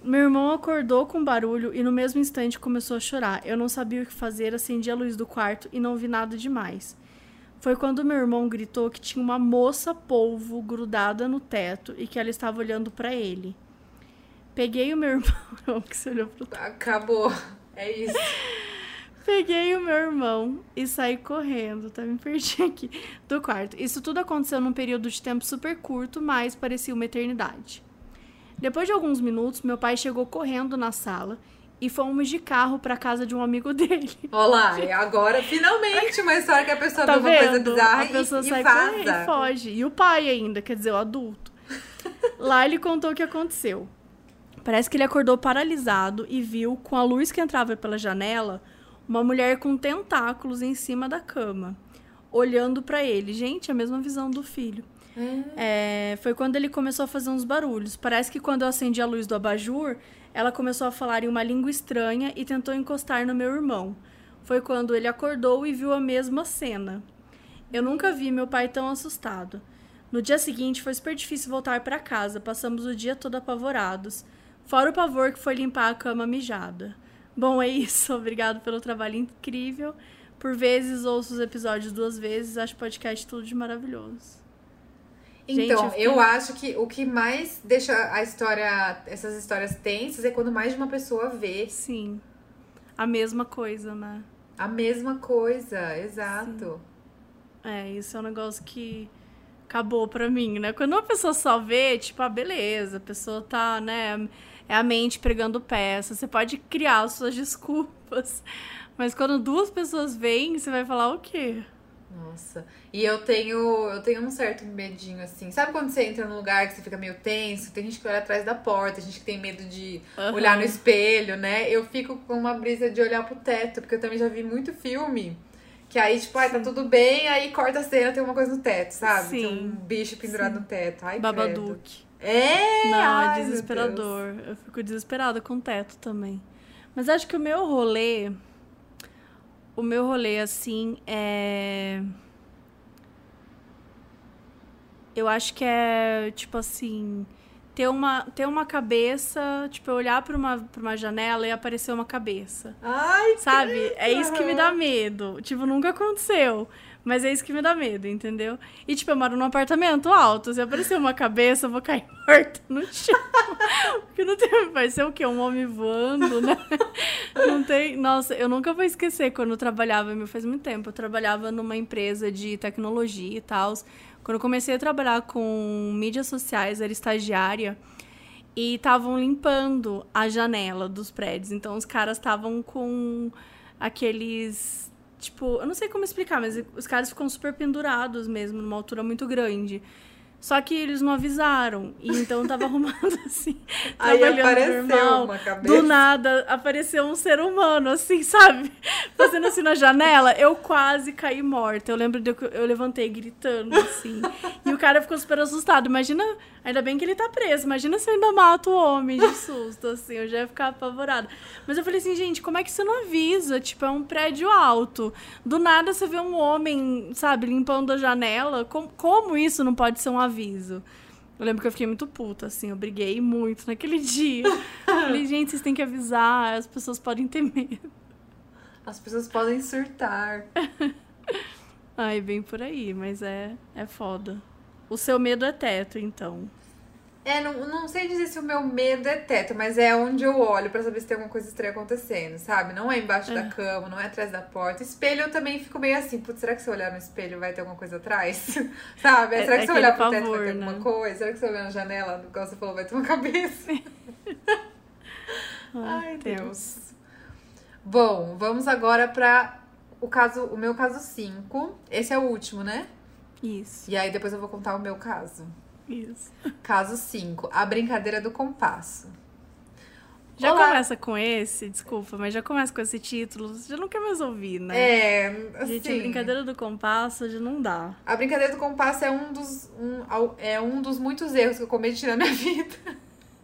Meu irmão acordou com barulho e no mesmo instante começou a chorar. Eu não sabia o que fazer, acendi a luz do quarto e não vi nada demais. Foi quando meu irmão gritou que tinha uma moça polvo grudada no teto e que ela estava olhando para ele. Peguei o meu irmão. que você olhou pro Acabou. É isso. Peguei o meu irmão e saí correndo, tá? Me perdi aqui do quarto. Isso tudo aconteceu num período de tempo super curto, mas parecia uma eternidade. Depois de alguns minutos, meu pai chegou correndo na sala e fomos de carro para casa de um amigo dele. Olá, e agora finalmente uma história que a pessoa tá vê uma coisa bizarra a pessoa e, sai e e foge. E o pai ainda, quer dizer, o adulto. Lá ele contou o que aconteceu. Parece que ele acordou paralisado e viu, com a luz que entrava pela janela, uma mulher com tentáculos em cima da cama, olhando para ele. Gente, a mesma visão do filho. É, foi quando ele começou a fazer uns barulhos. Parece que quando eu acendi a luz do abajur, ela começou a falar em uma língua estranha e tentou encostar no meu irmão. Foi quando ele acordou e viu a mesma cena. Eu nunca vi meu pai tão assustado. No dia seguinte foi super difícil voltar para casa. Passamos o dia todo apavorados. Fora o pavor que foi limpar a cama mijada. Bom, é isso. Obrigado pelo trabalho incrível. Por vezes ouço os episódios duas vezes. Acho podcast tudo de maravilhoso. Então, Gente, eu, eu acho que o que mais deixa a história, essas histórias tensas é quando mais de uma pessoa vê. Sim. A mesma coisa, né? A mesma coisa, exato. Sim. É, isso é um negócio que acabou pra mim, né? Quando uma pessoa só vê, tipo, ah, beleza, a pessoa tá, né? É a mente pregando peça. Você pode criar suas desculpas. Mas quando duas pessoas veem, você vai falar o quê? Nossa. E eu tenho, eu tenho um certo medinho, assim. Sabe quando você entra num lugar que você fica meio tenso? Tem gente que olha atrás da porta, gente que tem medo de uhum. olhar no espelho, né? Eu fico com uma brisa de olhar pro teto, porque eu também já vi muito filme. Que aí, tipo, ai, tá tudo bem, aí corta a cena, tem uma coisa no teto, sabe? Sim. Tem um bicho pendurado Sim. no teto. Ai, Babadook. É! Não, é ai, é desesperador. Eu fico desesperada com o teto também. Mas acho que o meu rolê o meu rolê, assim, é. Eu acho que é, tipo assim, ter uma, ter uma cabeça, tipo, eu olhar pra uma, pra uma janela e aparecer uma cabeça. Ai, Sabe? É isso que me dá medo. Tipo, nunca aconteceu. Mas é isso que me dá medo, entendeu? E, tipo, eu moro num apartamento alto. Se aparecer uma cabeça, eu vou cair morta no chão. Porque não tem. Vai ser o quê? Um homem voando, né? Não tem. Nossa, eu nunca vou esquecer quando eu trabalhava, meu, faz muito tempo. Eu trabalhava numa empresa de tecnologia e tal. Quando eu comecei a trabalhar com mídias sociais, era estagiária. E estavam limpando a janela dos prédios. Então, os caras estavam com aqueles Tipo, eu não sei como explicar, mas os caras ficam super pendurados mesmo, numa altura muito grande. Só que eles não avisaram. E então tava arrumando assim. Aí apareceu normal. uma cabeça. Do nada apareceu um ser humano, assim, sabe? Fazendo assim na janela. Eu quase caí morta. Eu lembro de que eu levantei gritando, assim. E o cara ficou super assustado. Imagina. Ainda bem que ele tá preso. Imagina se eu ainda mato o homem de susto, assim. Eu já ia ficar apavorada. Mas eu falei assim, gente, como é que você não avisa? Tipo, é um prédio alto. Do nada você vê um homem, sabe, limpando a janela. Como, como isso não pode ser um aviso? Eu lembro que eu fiquei muito puta, assim, eu briguei muito naquele dia. Falei, gente, vocês têm que avisar, as pessoas podem ter medo. As pessoas podem surtar. Ai, bem por aí, mas é, é foda. O seu medo é teto, então. É, não, não sei dizer se o meu medo é teto, mas é onde eu olho pra saber se tem alguma coisa estranha acontecendo, sabe? Não é embaixo da cama, não é atrás da porta. Espelho eu também fico meio assim, putz, será que se eu olhar no espelho vai ter alguma coisa atrás? sabe? É- será é que se eu olhar pro teto vai ter pavor, alguma né? coisa? Será que se eu olhar na janela, igual você falou, vai ter uma cabeça? Ai, Deus. Bom, vamos agora pra o caso, o meu caso 5. Esse é o último, né? Isso, E aí depois eu vou contar o meu caso. Isso. Caso 5, a brincadeira do compasso. Já Olá. começa com esse, desculpa, mas já começa com esse título, já não quer mais ouvir, né? É, assim, Gente, a brincadeira do compasso já não dá. a brincadeira do compasso é um dos um, é um dos muitos erros que eu cometi na minha vida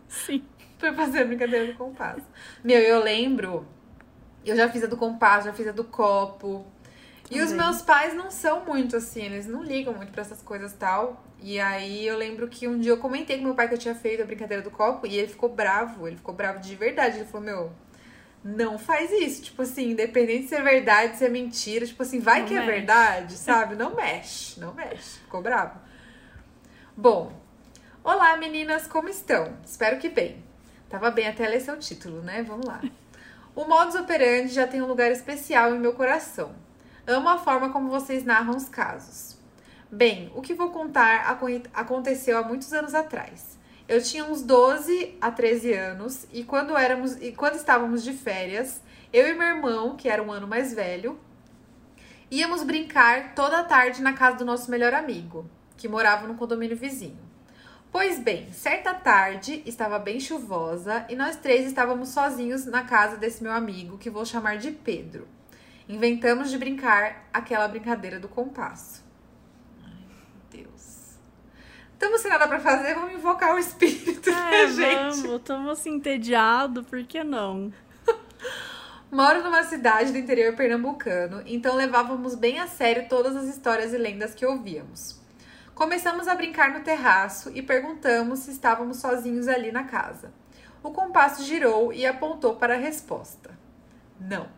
Sim. pra fazer a brincadeira do compasso. Meu, eu lembro, eu já fiz a do compasso, já fiz a do copo. E os meus pais não são muito assim, eles não ligam muito pra essas coisas tal. E aí eu lembro que um dia eu comentei com meu pai que eu tinha feito a brincadeira do copo e ele ficou bravo, ele ficou bravo de verdade. Ele falou: Meu, não faz isso. Tipo assim, independente se é verdade, se é mentira, tipo assim, vai Não que é mexe. verdade, sabe? Não mexe, não mexe. Ficou bravo. Bom, olá meninas, como estão? Espero que bem. Tava bem até ler seu título, né? Vamos lá. O modus operandi já tem um lugar especial em meu coração. Amo a forma como vocês narram os casos. Bem, o que vou contar acon- aconteceu há muitos anos atrás. Eu tinha uns 12 a 13 anos e quando éramos e quando estávamos de férias, eu e meu irmão, que era um ano mais velho, íamos brincar toda a tarde na casa do nosso melhor amigo, que morava no condomínio vizinho. Pois bem, certa tarde estava bem chuvosa e nós três estávamos sozinhos na casa desse meu amigo, que vou chamar de Pedro. Inventamos de brincar aquela brincadeira do compasso. Ai, meu Deus. Estamos sem nada pra fazer, vamos invocar o espírito, né, É, gente? vamos, estamos assim, entediados, por que não? Moro numa cidade do interior pernambucano, então levávamos bem a sério todas as histórias e lendas que ouvíamos. Começamos a brincar no terraço e perguntamos se estávamos sozinhos ali na casa. O compasso girou e apontou para a resposta: Não.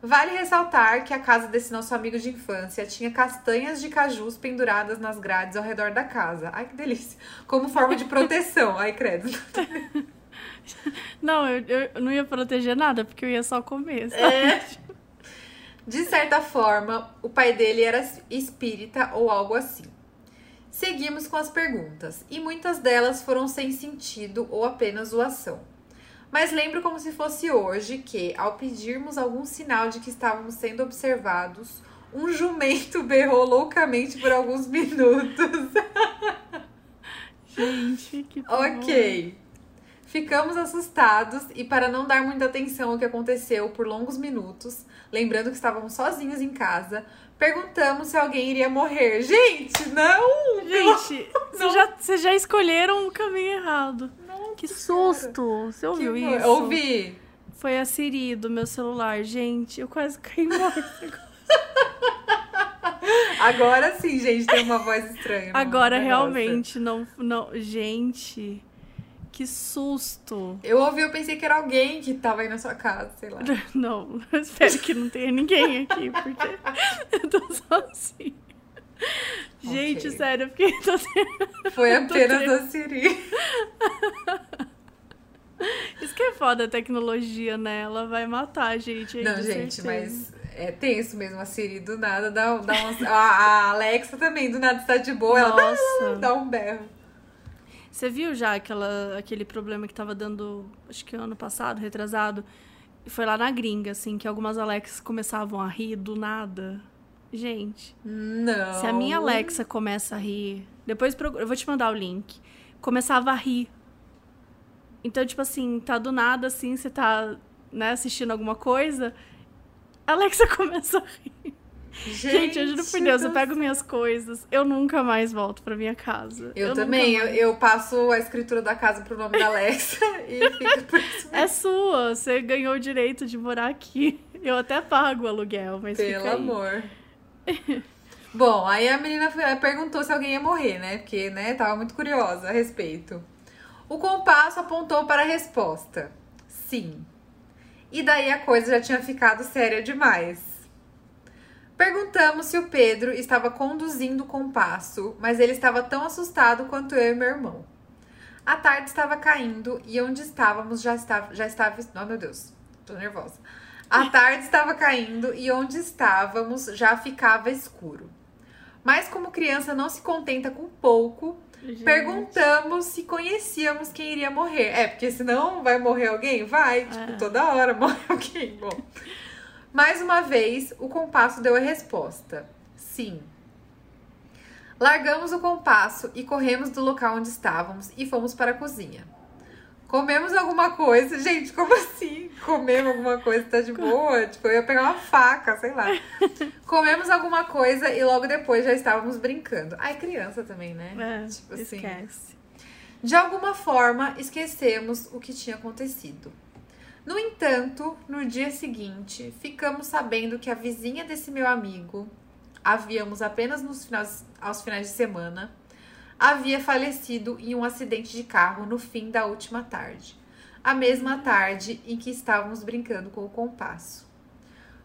Vale ressaltar que a casa desse nosso amigo de infância tinha castanhas de cajus penduradas nas grades ao redor da casa. Ai, que delícia! Como forma de proteção. Ai, credo. Não, eu, eu não ia proteger nada, porque eu ia só comer, sabe? É. De certa forma, o pai dele era espírita ou algo assim. Seguimos com as perguntas, e muitas delas foram sem sentido ou apenas zoação. Mas lembro como se fosse hoje que, ao pedirmos algum sinal de que estávamos sendo observados, um jumento berrou loucamente por alguns minutos. Gente, que pavor. Ok. Ficamos assustados e, para não dar muita atenção ao que aconteceu por longos minutos, lembrando que estávamos sozinhos em casa, perguntamos se alguém iria morrer. Gente, não! Gente, vocês já, vocês já escolheram o caminho errado. Que susto! Você ouviu Que isso? Ouvi. Foi a Siri do meu celular. Gente, eu quase caí morta. Agora sim, gente, tem uma voz estranha. Agora, realmente, não, não... Gente, que susto. Eu ouvi, eu pensei que era alguém que tava aí na sua casa, sei lá. Não, espero que não tenha ninguém aqui, porque eu tô sozinha. Gente, Ok. sério, eu fiquei tô Foi apenas a Siri. Isso que é foda a tecnologia, né? Ela vai matar a gente Não, gente, certeza. mas é tenso mesmo. A Siri do nada dá, dá umas. A, Alexa também do nada está de boa, ela dá, Nossa. dá um berro. Você viu já aquela, aquele problema que tava dando, acho que ano passado, retrasado? E foi lá na gringa, assim, que algumas Alexas começavam a rir do nada. Gente, Não. se a minha Alexa começa a rir Depois eu vou te mandar o link. Começava a rir. Então, tipo assim, tá do nada assim, você tá né, assistindo alguma coisa, a Alexa começa a rir. Gente, Gente eu juro por Deus, eu pego minhas coisas, eu nunca mais volto pra minha casa. Eu, eu também, eu, eu, passo a escritura da casa pro nome da Alexa e fica por isso. É sua, você ganhou o direito de morar aqui. Eu até pago o aluguel, mas Pelo amor. Bom, aí a menina perguntou se alguém ia morrer, né? Porque, né, tava muito curiosa a respeito. O compasso apontou para a resposta. Sim. E daí a coisa já tinha ficado séria demais. Perguntamos se o Pedro estava conduzindo o compasso, mas ele estava tão assustado quanto eu e meu irmão. A tarde estava caindo e onde estávamos já estava. Já estava oh, meu Deus, tô nervosa. A tarde estava caindo e onde estávamos já ficava escuro. Mas como criança não se contenta com pouco, Gente. perguntamos se conhecíamos quem iria morrer. É, porque senão vai morrer alguém? Vai, tipo, é. toda hora morre alguém. Bom. Mais uma vez, o compasso deu a resposta: sim. Largamos o compasso e corremos do local onde estávamos e fomos para a cozinha. Comemos alguma coisa. Gente, como assim? Comemos alguma coisa, tá de boa? Tipo, eu ia pegar uma faca, sei lá. Comemos alguma coisa e logo depois já estávamos brincando. Ai, criança também, né? É, tipo assim. Esquece. De alguma forma, esquecemos o que tinha acontecido. No entanto, no dia seguinte, ficamos sabendo que a vizinha desse meu amigo, havíamos apenas nos finais, aos finais de semana, havia falecido em um acidente de carro no fim da última tarde, a mesma tarde em que estávamos brincando com o compasso.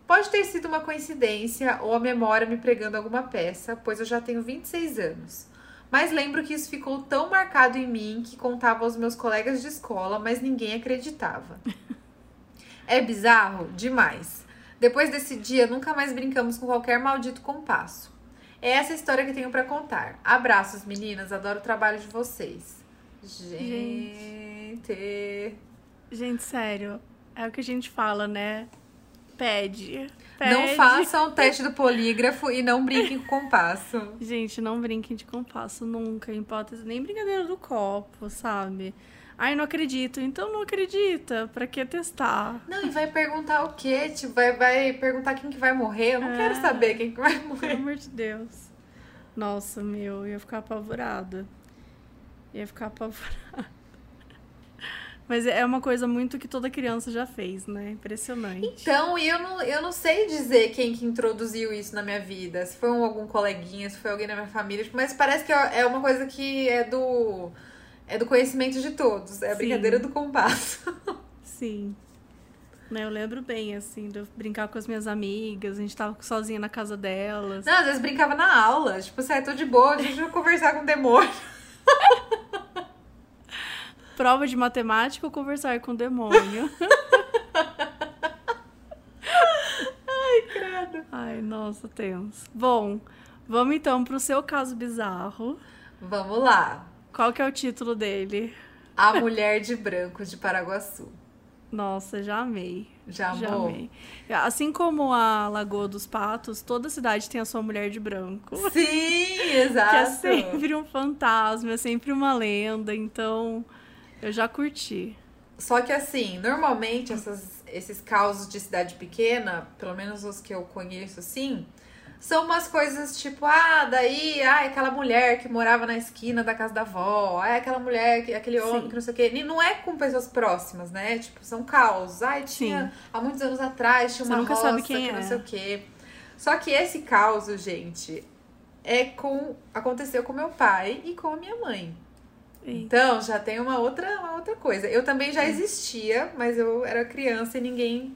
Pode ter sido uma coincidência ou a memória me pregando alguma peça, pois eu já tenho 26 anos. Mas lembro que isso ficou tão marcado em mim que contava aos meus colegas de escola, mas ninguém acreditava. É bizarro? Demais. Depois desse dia, nunca mais brincamos com qualquer maldito compasso. É essa história que tenho para contar. Abraços, meninas. Adoro o trabalho de vocês. Gente. Gente, sério. É o que a gente fala, né? Pede. Pede. Não façam o teste do polígrafo e não brinquem com compasso. Gente, não brinquem de compasso nunca, em hipótese. Nem brincadeira do copo, sabe? Ai, não acredito. Então não acredita. Pra que testar? Não, e vai perguntar o quê? Tipo, vai, vai perguntar quem que vai morrer. Eu não é... quero saber quem que vai morrer. Pelo amor de Deus. Nossa, meu, eu ia ficar apavorada. Ia ficar apavorada. Mas é uma coisa muito que toda criança já fez, né? Impressionante. Então, eu não, eu não sei dizer quem que introduziu isso na minha vida. Se foi um, algum coleguinha, se foi alguém da minha família. Mas parece que é, é uma coisa que é do é do conhecimento de todos. É a Sim. brincadeira do compasso. Sim. Né, eu lembro bem, assim, de eu brincar com as minhas amigas, a gente tava sozinha na casa delas. Não, às vezes brincava na aula. Tipo, você tô de boa, a gente vai conversar com o demônio. Prova de matemática ou conversar com o demônio? Ai, credo. Ai, nossa, tenso. Bom, vamos então pro seu caso bizarro. Vamos lá. Qual que é o título dele? A Mulher de Branco de Paraguaçu. Nossa, já amei. Já amou? Já amei. Assim como a Lagoa dos Patos, toda cidade tem a sua mulher de branco. Sim, exato. que é sempre um fantasma, é sempre uma lenda, então eu já curti. Só que assim, normalmente essas, esses causos de cidade pequena, pelo menos os que eu conheço assim, são umas coisas tipo, ah, daí, ah, aquela mulher que morava na esquina da casa da avó, ah, aquela mulher, que, aquele homem Sim. que não sei o quê. E não é com pessoas próximas, né? Tipo, são causos. Ah, tinha, Sim. há muitos anos atrás, tinha uma Você nunca roça sabe quem que é. não sei o quê. Só que esse caos, gente, é com aconteceu com meu pai e com a minha mãe. Então, já tem uma outra, uma outra coisa. Eu também já existia, mas eu era criança e ninguém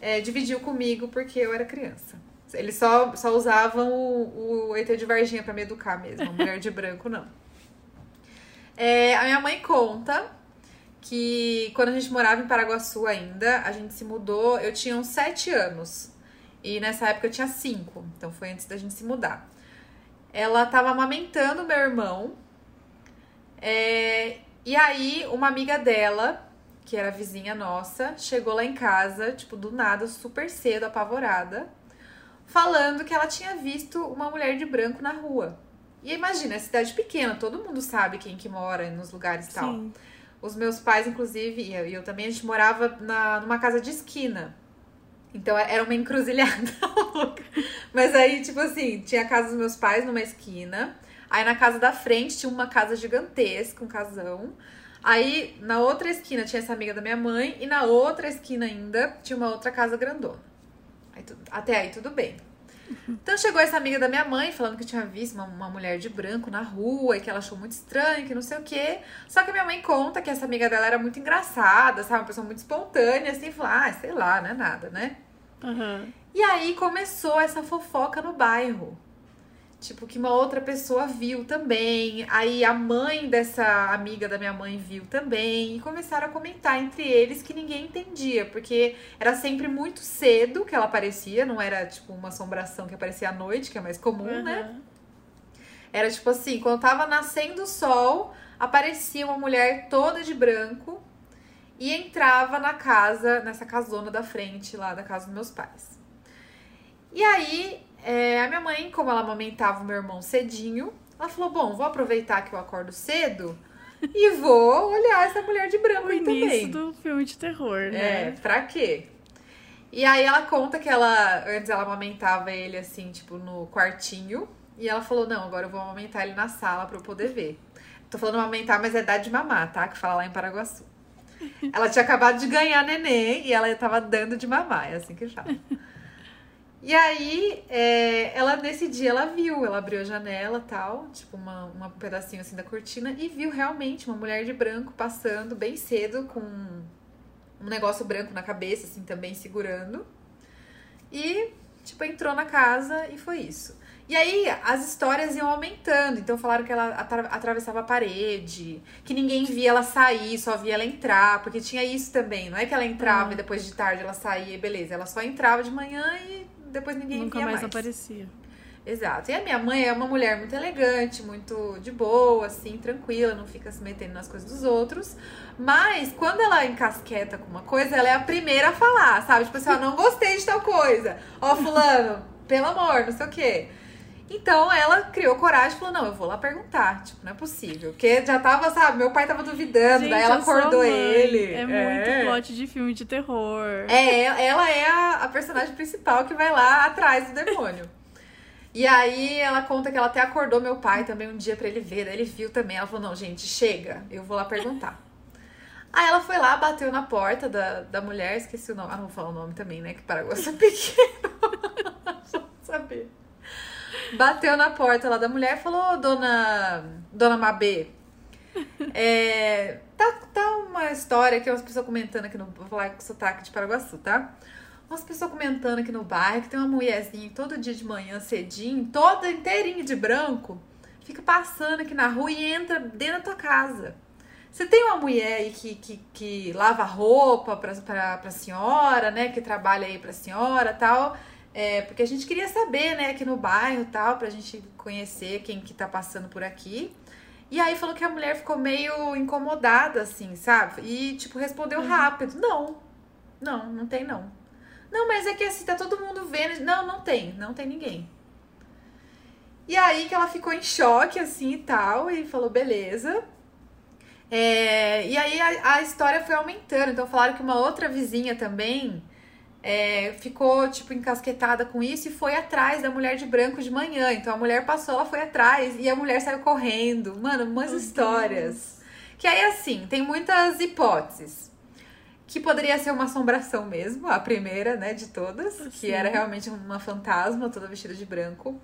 é, dividiu comigo porque eu era criança. Eles só, só usavam o, o ET de Varginha para me educar mesmo. Mulher de branco, não. É, a minha mãe conta que quando a gente morava em Paraguaçu ainda, a gente se mudou, eu tinha uns sete anos. E nessa época eu tinha cinco. Então foi antes da gente se mudar. Ela tava amamentando meu irmão. É, e aí, uma amiga dela, que era vizinha nossa, chegou lá em casa, tipo, do nada, super cedo, apavorada falando que ela tinha visto uma mulher de branco na rua. E imagina, é cidade pequena, todo mundo sabe quem que mora nos lugares e tal. Sim. Os meus pais, inclusive, e eu, eu também, a gente morava na, numa casa de esquina. Então era uma encruzilhada louca. Mas aí, tipo assim, tinha a casa dos meus pais numa esquina. Aí na casa da frente tinha uma casa gigantesca, um casão. Aí na outra esquina tinha essa amiga da minha mãe. E na outra esquina ainda tinha uma outra casa grandona. Aí, tu- até aí tudo bem. Então chegou essa amiga da minha mãe falando que tinha visto uma, uma mulher de branco na rua e que ela achou muito estranho, que não sei o quê. Só que minha mãe conta que essa amiga dela era muito engraçada, sabe? Uma pessoa muito espontânea, assim, falar, ah, sei lá, não é nada, né? Aham. E aí começou essa fofoca no bairro. Tipo, que uma outra pessoa viu também. Aí a mãe dessa amiga da minha mãe viu também. E começaram a comentar entre eles que ninguém entendia. Porque era sempre muito cedo que ela aparecia. Não era, tipo, uma assombração que aparecia à noite, que é mais comum, né? Aham. Era tipo assim, quando tava nascendo o sol, aparecia uma mulher toda de branco e entrava na casa, nessa casona da frente lá da casa dos meus pais. E aí, é, a minha mãe, como ela amamentava o meu irmão cedinho, ela falou: Bom, vou aproveitar que eu acordo cedo e vou olhar essa mulher de branco O aí início também. do filme de terror, É, né? pra quê? E aí ela conta que ela, antes ela amamentava ele assim, tipo, no quartinho. E ela falou, não, agora eu vou amamentar ele na sala pra eu poder ver. Tô falando amamentar, mas é dar de mamar, tá? Que fala lá em Paraguaçu. Ela tinha acabado de ganhar neném e ela tava dando de mamar, é assim que fala. E aí, é, ela nesse dia ela viu, ela abriu a janela tal, tipo uma, uma- um pedacinho assim da cortina, e viu realmente uma mulher de branco passando bem cedo com um negócio branco na cabeça, assim, também segurando. E, tipo, entrou na casa e foi isso. E aí, as histórias iam aumentando. Então, falaram que ela atra- atravessava a parede, que ninguém via ela sair, só via ela entrar. Porque tinha isso também. Não é que ela entrava Ah. e depois de tarde ela saía e beleza. Ela só entrava de manhã e depois ninguém Nunca mais, mais. aparecia. Exato. E a minha mãe é uma mulher muito elegante, muito de boa, assim, tranquila, não fica se metendo nas coisas dos outros. Mas quando ela encasqueta com uma coisa, ela é a primeira a falar, sabe? Tipo assim, ó, não gostei de tal coisa. Ó, fulano, pelo amor, não sei o quê. Então ela criou coragem e falou: não, eu vou lá perguntar. Tipo, não é possível. Porque já tava, sabe, meu pai tava duvidando, Gente, daí ela acordou ele. É muito plot de filme de terror. É, ela é a, a personagem principal que vai lá atrás do demônio. E aí ela conta que ela até acordou meu pai também um dia pra ele ver, daí ele viu também. Ela falou: não, gente, chega, eu vou lá perguntar. Aí ela foi lá, bateu na porta da, da mulher, esqueci o nome. Ah, não vou falar o nome também, né? Que Paraguaçu é pequeno. Só saber. Bateu na porta lá da mulher e falou: "Ô, dona, dona Mabê, é, tá, tá uma história que umas pessoas comentando aqui no. Vou falar com sotaque de Paraguaçu, tá? Umas pessoas comentando aqui no bairro que tem uma mulherzinha todo dia de manhã cedinho, toda inteirinha de branco, fica passando aqui na rua e entra dentro da tua casa. Você tem uma mulher aí que, que, que lava roupa pra, pra, pra senhora, né? Que trabalha aí pra senhora tal. É, porque a gente queria saber, né, aqui no bairro tal, pra gente conhecer quem que tá passando por aqui. E aí falou que a mulher ficou meio incomodada, assim, sabe? E, tipo, respondeu rápido. Não, não, não tem não. Não, mas é que assim, tá todo mundo vendo. Não, não tem, não tem ninguém. E aí que ela ficou em choque, assim, e tal, e falou, beleza. É, e aí a, a história foi aumentando. Então falaram que uma outra vizinha também é, ficou, tipo, encasquetada com isso e foi atrás da mulher de branco de manhã. Então a mulher passou, ela foi atrás e a mulher saiu correndo. Mano, umas Meu histórias. Que aí, assim, tem muitas hipóteses. Que poderia ser uma assombração mesmo, a primeira, né, de todas. Sim. Que era realmente uma fantasma, toda vestida de branco.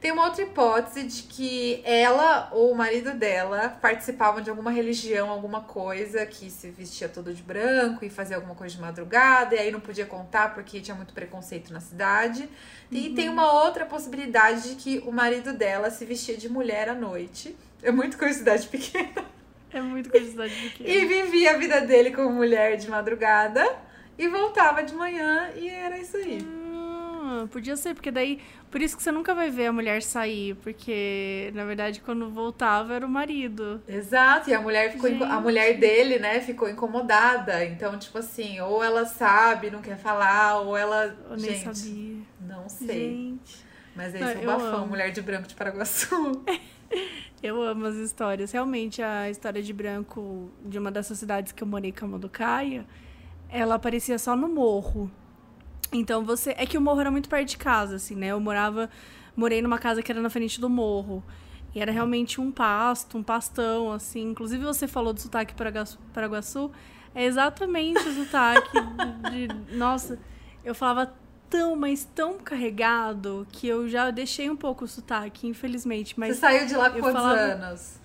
Tem uma outra hipótese de que ela ou o marido dela participavam de alguma religião, alguma coisa, que se vestia todo de branco e fazia alguma coisa de madrugada, e aí não podia contar porque tinha muito preconceito na cidade. E tem uma outra possibilidade de que o marido dela se vestia de mulher à noite. É muito curiosidade pequena. É muito curiosidade pequena. E vivia a vida dele como mulher de madrugada e voltava de manhã e era isso aí. Ah, podia ser, porque daí. Por isso que você nunca vai ver a mulher sair, porque, na verdade, quando voltava era o marido. Exato, e a mulher ficou a mulher dele, né, ficou incomodada. Então, tipo assim, ou ela sabe, não quer falar, ou ela, Eu nem gente, sabia. não sei. Gente. Mas é um eu bafão, amo. mulher de branco de Paraguaçu. Eu amo as histórias. Realmente, a história de branco de uma dessas cidades que eu morei, Camanducaia, ela aparecia só no morro. Então você. É que o morro era muito perto de casa, assim, né? Eu morava. Morei numa casa que era na frente do morro. E era realmente um pasto, um pastão, assim. Inclusive, você falou do sotaque paraguaçu. É exatamente o sotaque de, de. Nossa, eu falava tão, mas tão carregado que eu já deixei um pouco o sotaque, infelizmente. Mas Você saiu de lá com quantos falava... anos?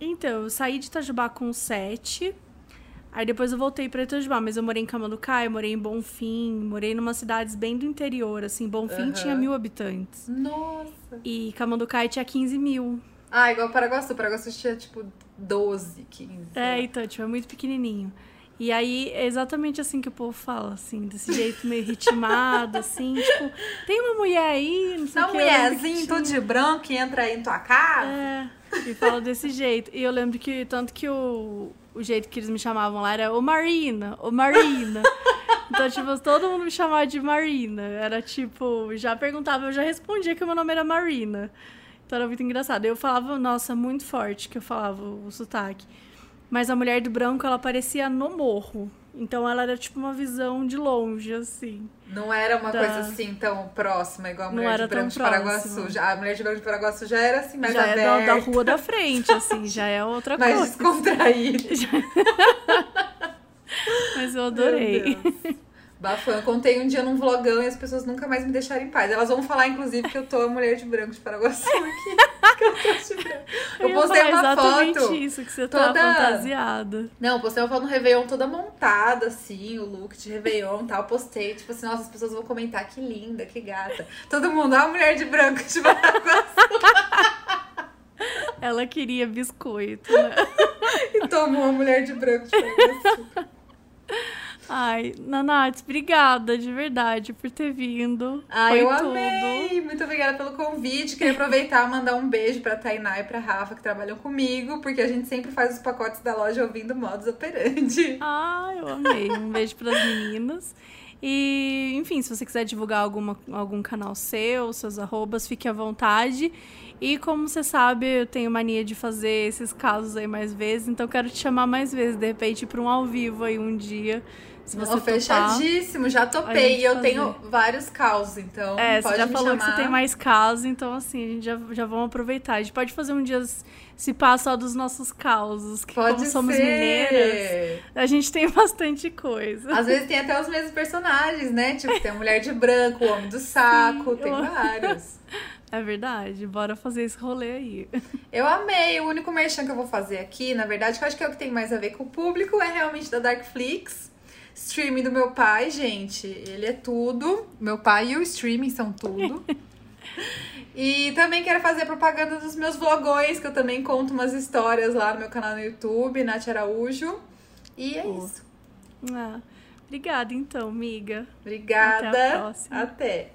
Então, eu saí de Itajubá com sete. Aí depois eu voltei pra Itajubá, mas eu morei em Camanducaia, morei em Bonfim, morei numa cidades bem do interior, assim. Bonfim uhum. tinha mil habitantes. Nossa! E Camanducaia tinha 15 mil. Ah, igual Paraguaçu. Paraguaçu tinha, tipo, 12, 15. É, então, tipo, é muito pequenininho. E aí é exatamente assim que o povo fala, assim, desse jeito meio ritmado, assim, tipo, tem uma mulher aí, não sei o que. Uma mulherzinha, tudo de branco, que entra aí em tua casa. É, e fala desse jeito. E eu lembro que, tanto que o, o jeito que eles me chamavam lá era ô Marina, ô Marina. Então, tipo, todo mundo me chamava de Marina. Era tipo, já perguntava, eu já respondia que o meu nome era Marina. Então era muito engraçado. Eu falava, nossa, muito forte que eu falava o sotaque. Mas a mulher do branco, ela aparecia no morro. Então ela era tipo uma visão de longe, assim. Não era uma da... coisa assim tão próxima, igual a mulher de branco de Paraguaçu. Já, a mulher de branco de Paraguaçu já era assim, mais já aberta. é da, da, rua da frente, assim, já é outra mais coisa. descontraída. Mas eu adorei. Bafão, eu contei um dia num vlogão e as pessoas nunca mais me deixaram em paz. Elas vão falar, inclusive, que eu tô a mulher de branco de Paraguaçu aqui. que eu tô de branco. Eu, eu postei uma foto. isso, que você tá toda... tá fantasiada. Não, postei uma foto no Réveillon toda montada, assim, o look de Réveillon e tal. Postei, tipo assim, nossa, as pessoas vão comentar que linda, que gata. Todo mundo, a mulher de branco de Paraguaçu. Ela queria biscoito, né? e tomou a mulher de branco de Paraguaçu. Ai, Nanats, obrigada de verdade por ter vindo. Ai, Foi eu tudo. amei! Muito obrigada pelo convite. Queria aproveitar e mandar um beijo pra Tainá e pra Rafa que trabalham comigo, porque a gente sempre faz os pacotes da loja ouvindo modos operandi. Ai, eu amei. Um beijo pras meninas. E, enfim, se você quiser divulgar alguma, algum canal seu, seus arrobas, fique à vontade. E como você sabe, eu tenho mania de fazer esses casos aí mais vezes, então quero te chamar mais vezes, de repente, para um ao vivo aí um dia. Se você oh, fechadíssimo, já topei. E eu fazer. tenho vários casos, então. É, você já falou chamar. que você tem mais casos, então assim, a gente já, já vamos aproveitar. A gente pode fazer um dia se passa só dos nossos causos, que pode como ser. somos mineiras, a gente tem bastante coisa. Às vezes tem até os mesmos personagens, né? Tipo, tem a mulher de branco, o homem do saco, Sim, tem eu... vários. É verdade, bora fazer esse rolê aí. Eu amei. O único merchan que eu vou fazer aqui, na verdade, que eu acho que é o que tem mais a ver com o público, é realmente da Darkflix. Streaming do meu pai, gente. Ele é tudo. Meu pai e o streaming são tudo. e também quero fazer propaganda dos meus vlogões, que eu também conto umas histórias lá no meu canal no YouTube, Nath Araújo. E é Pô. isso. Ah, obrigada então, amiga. Obrigada. Até a próxima. Até.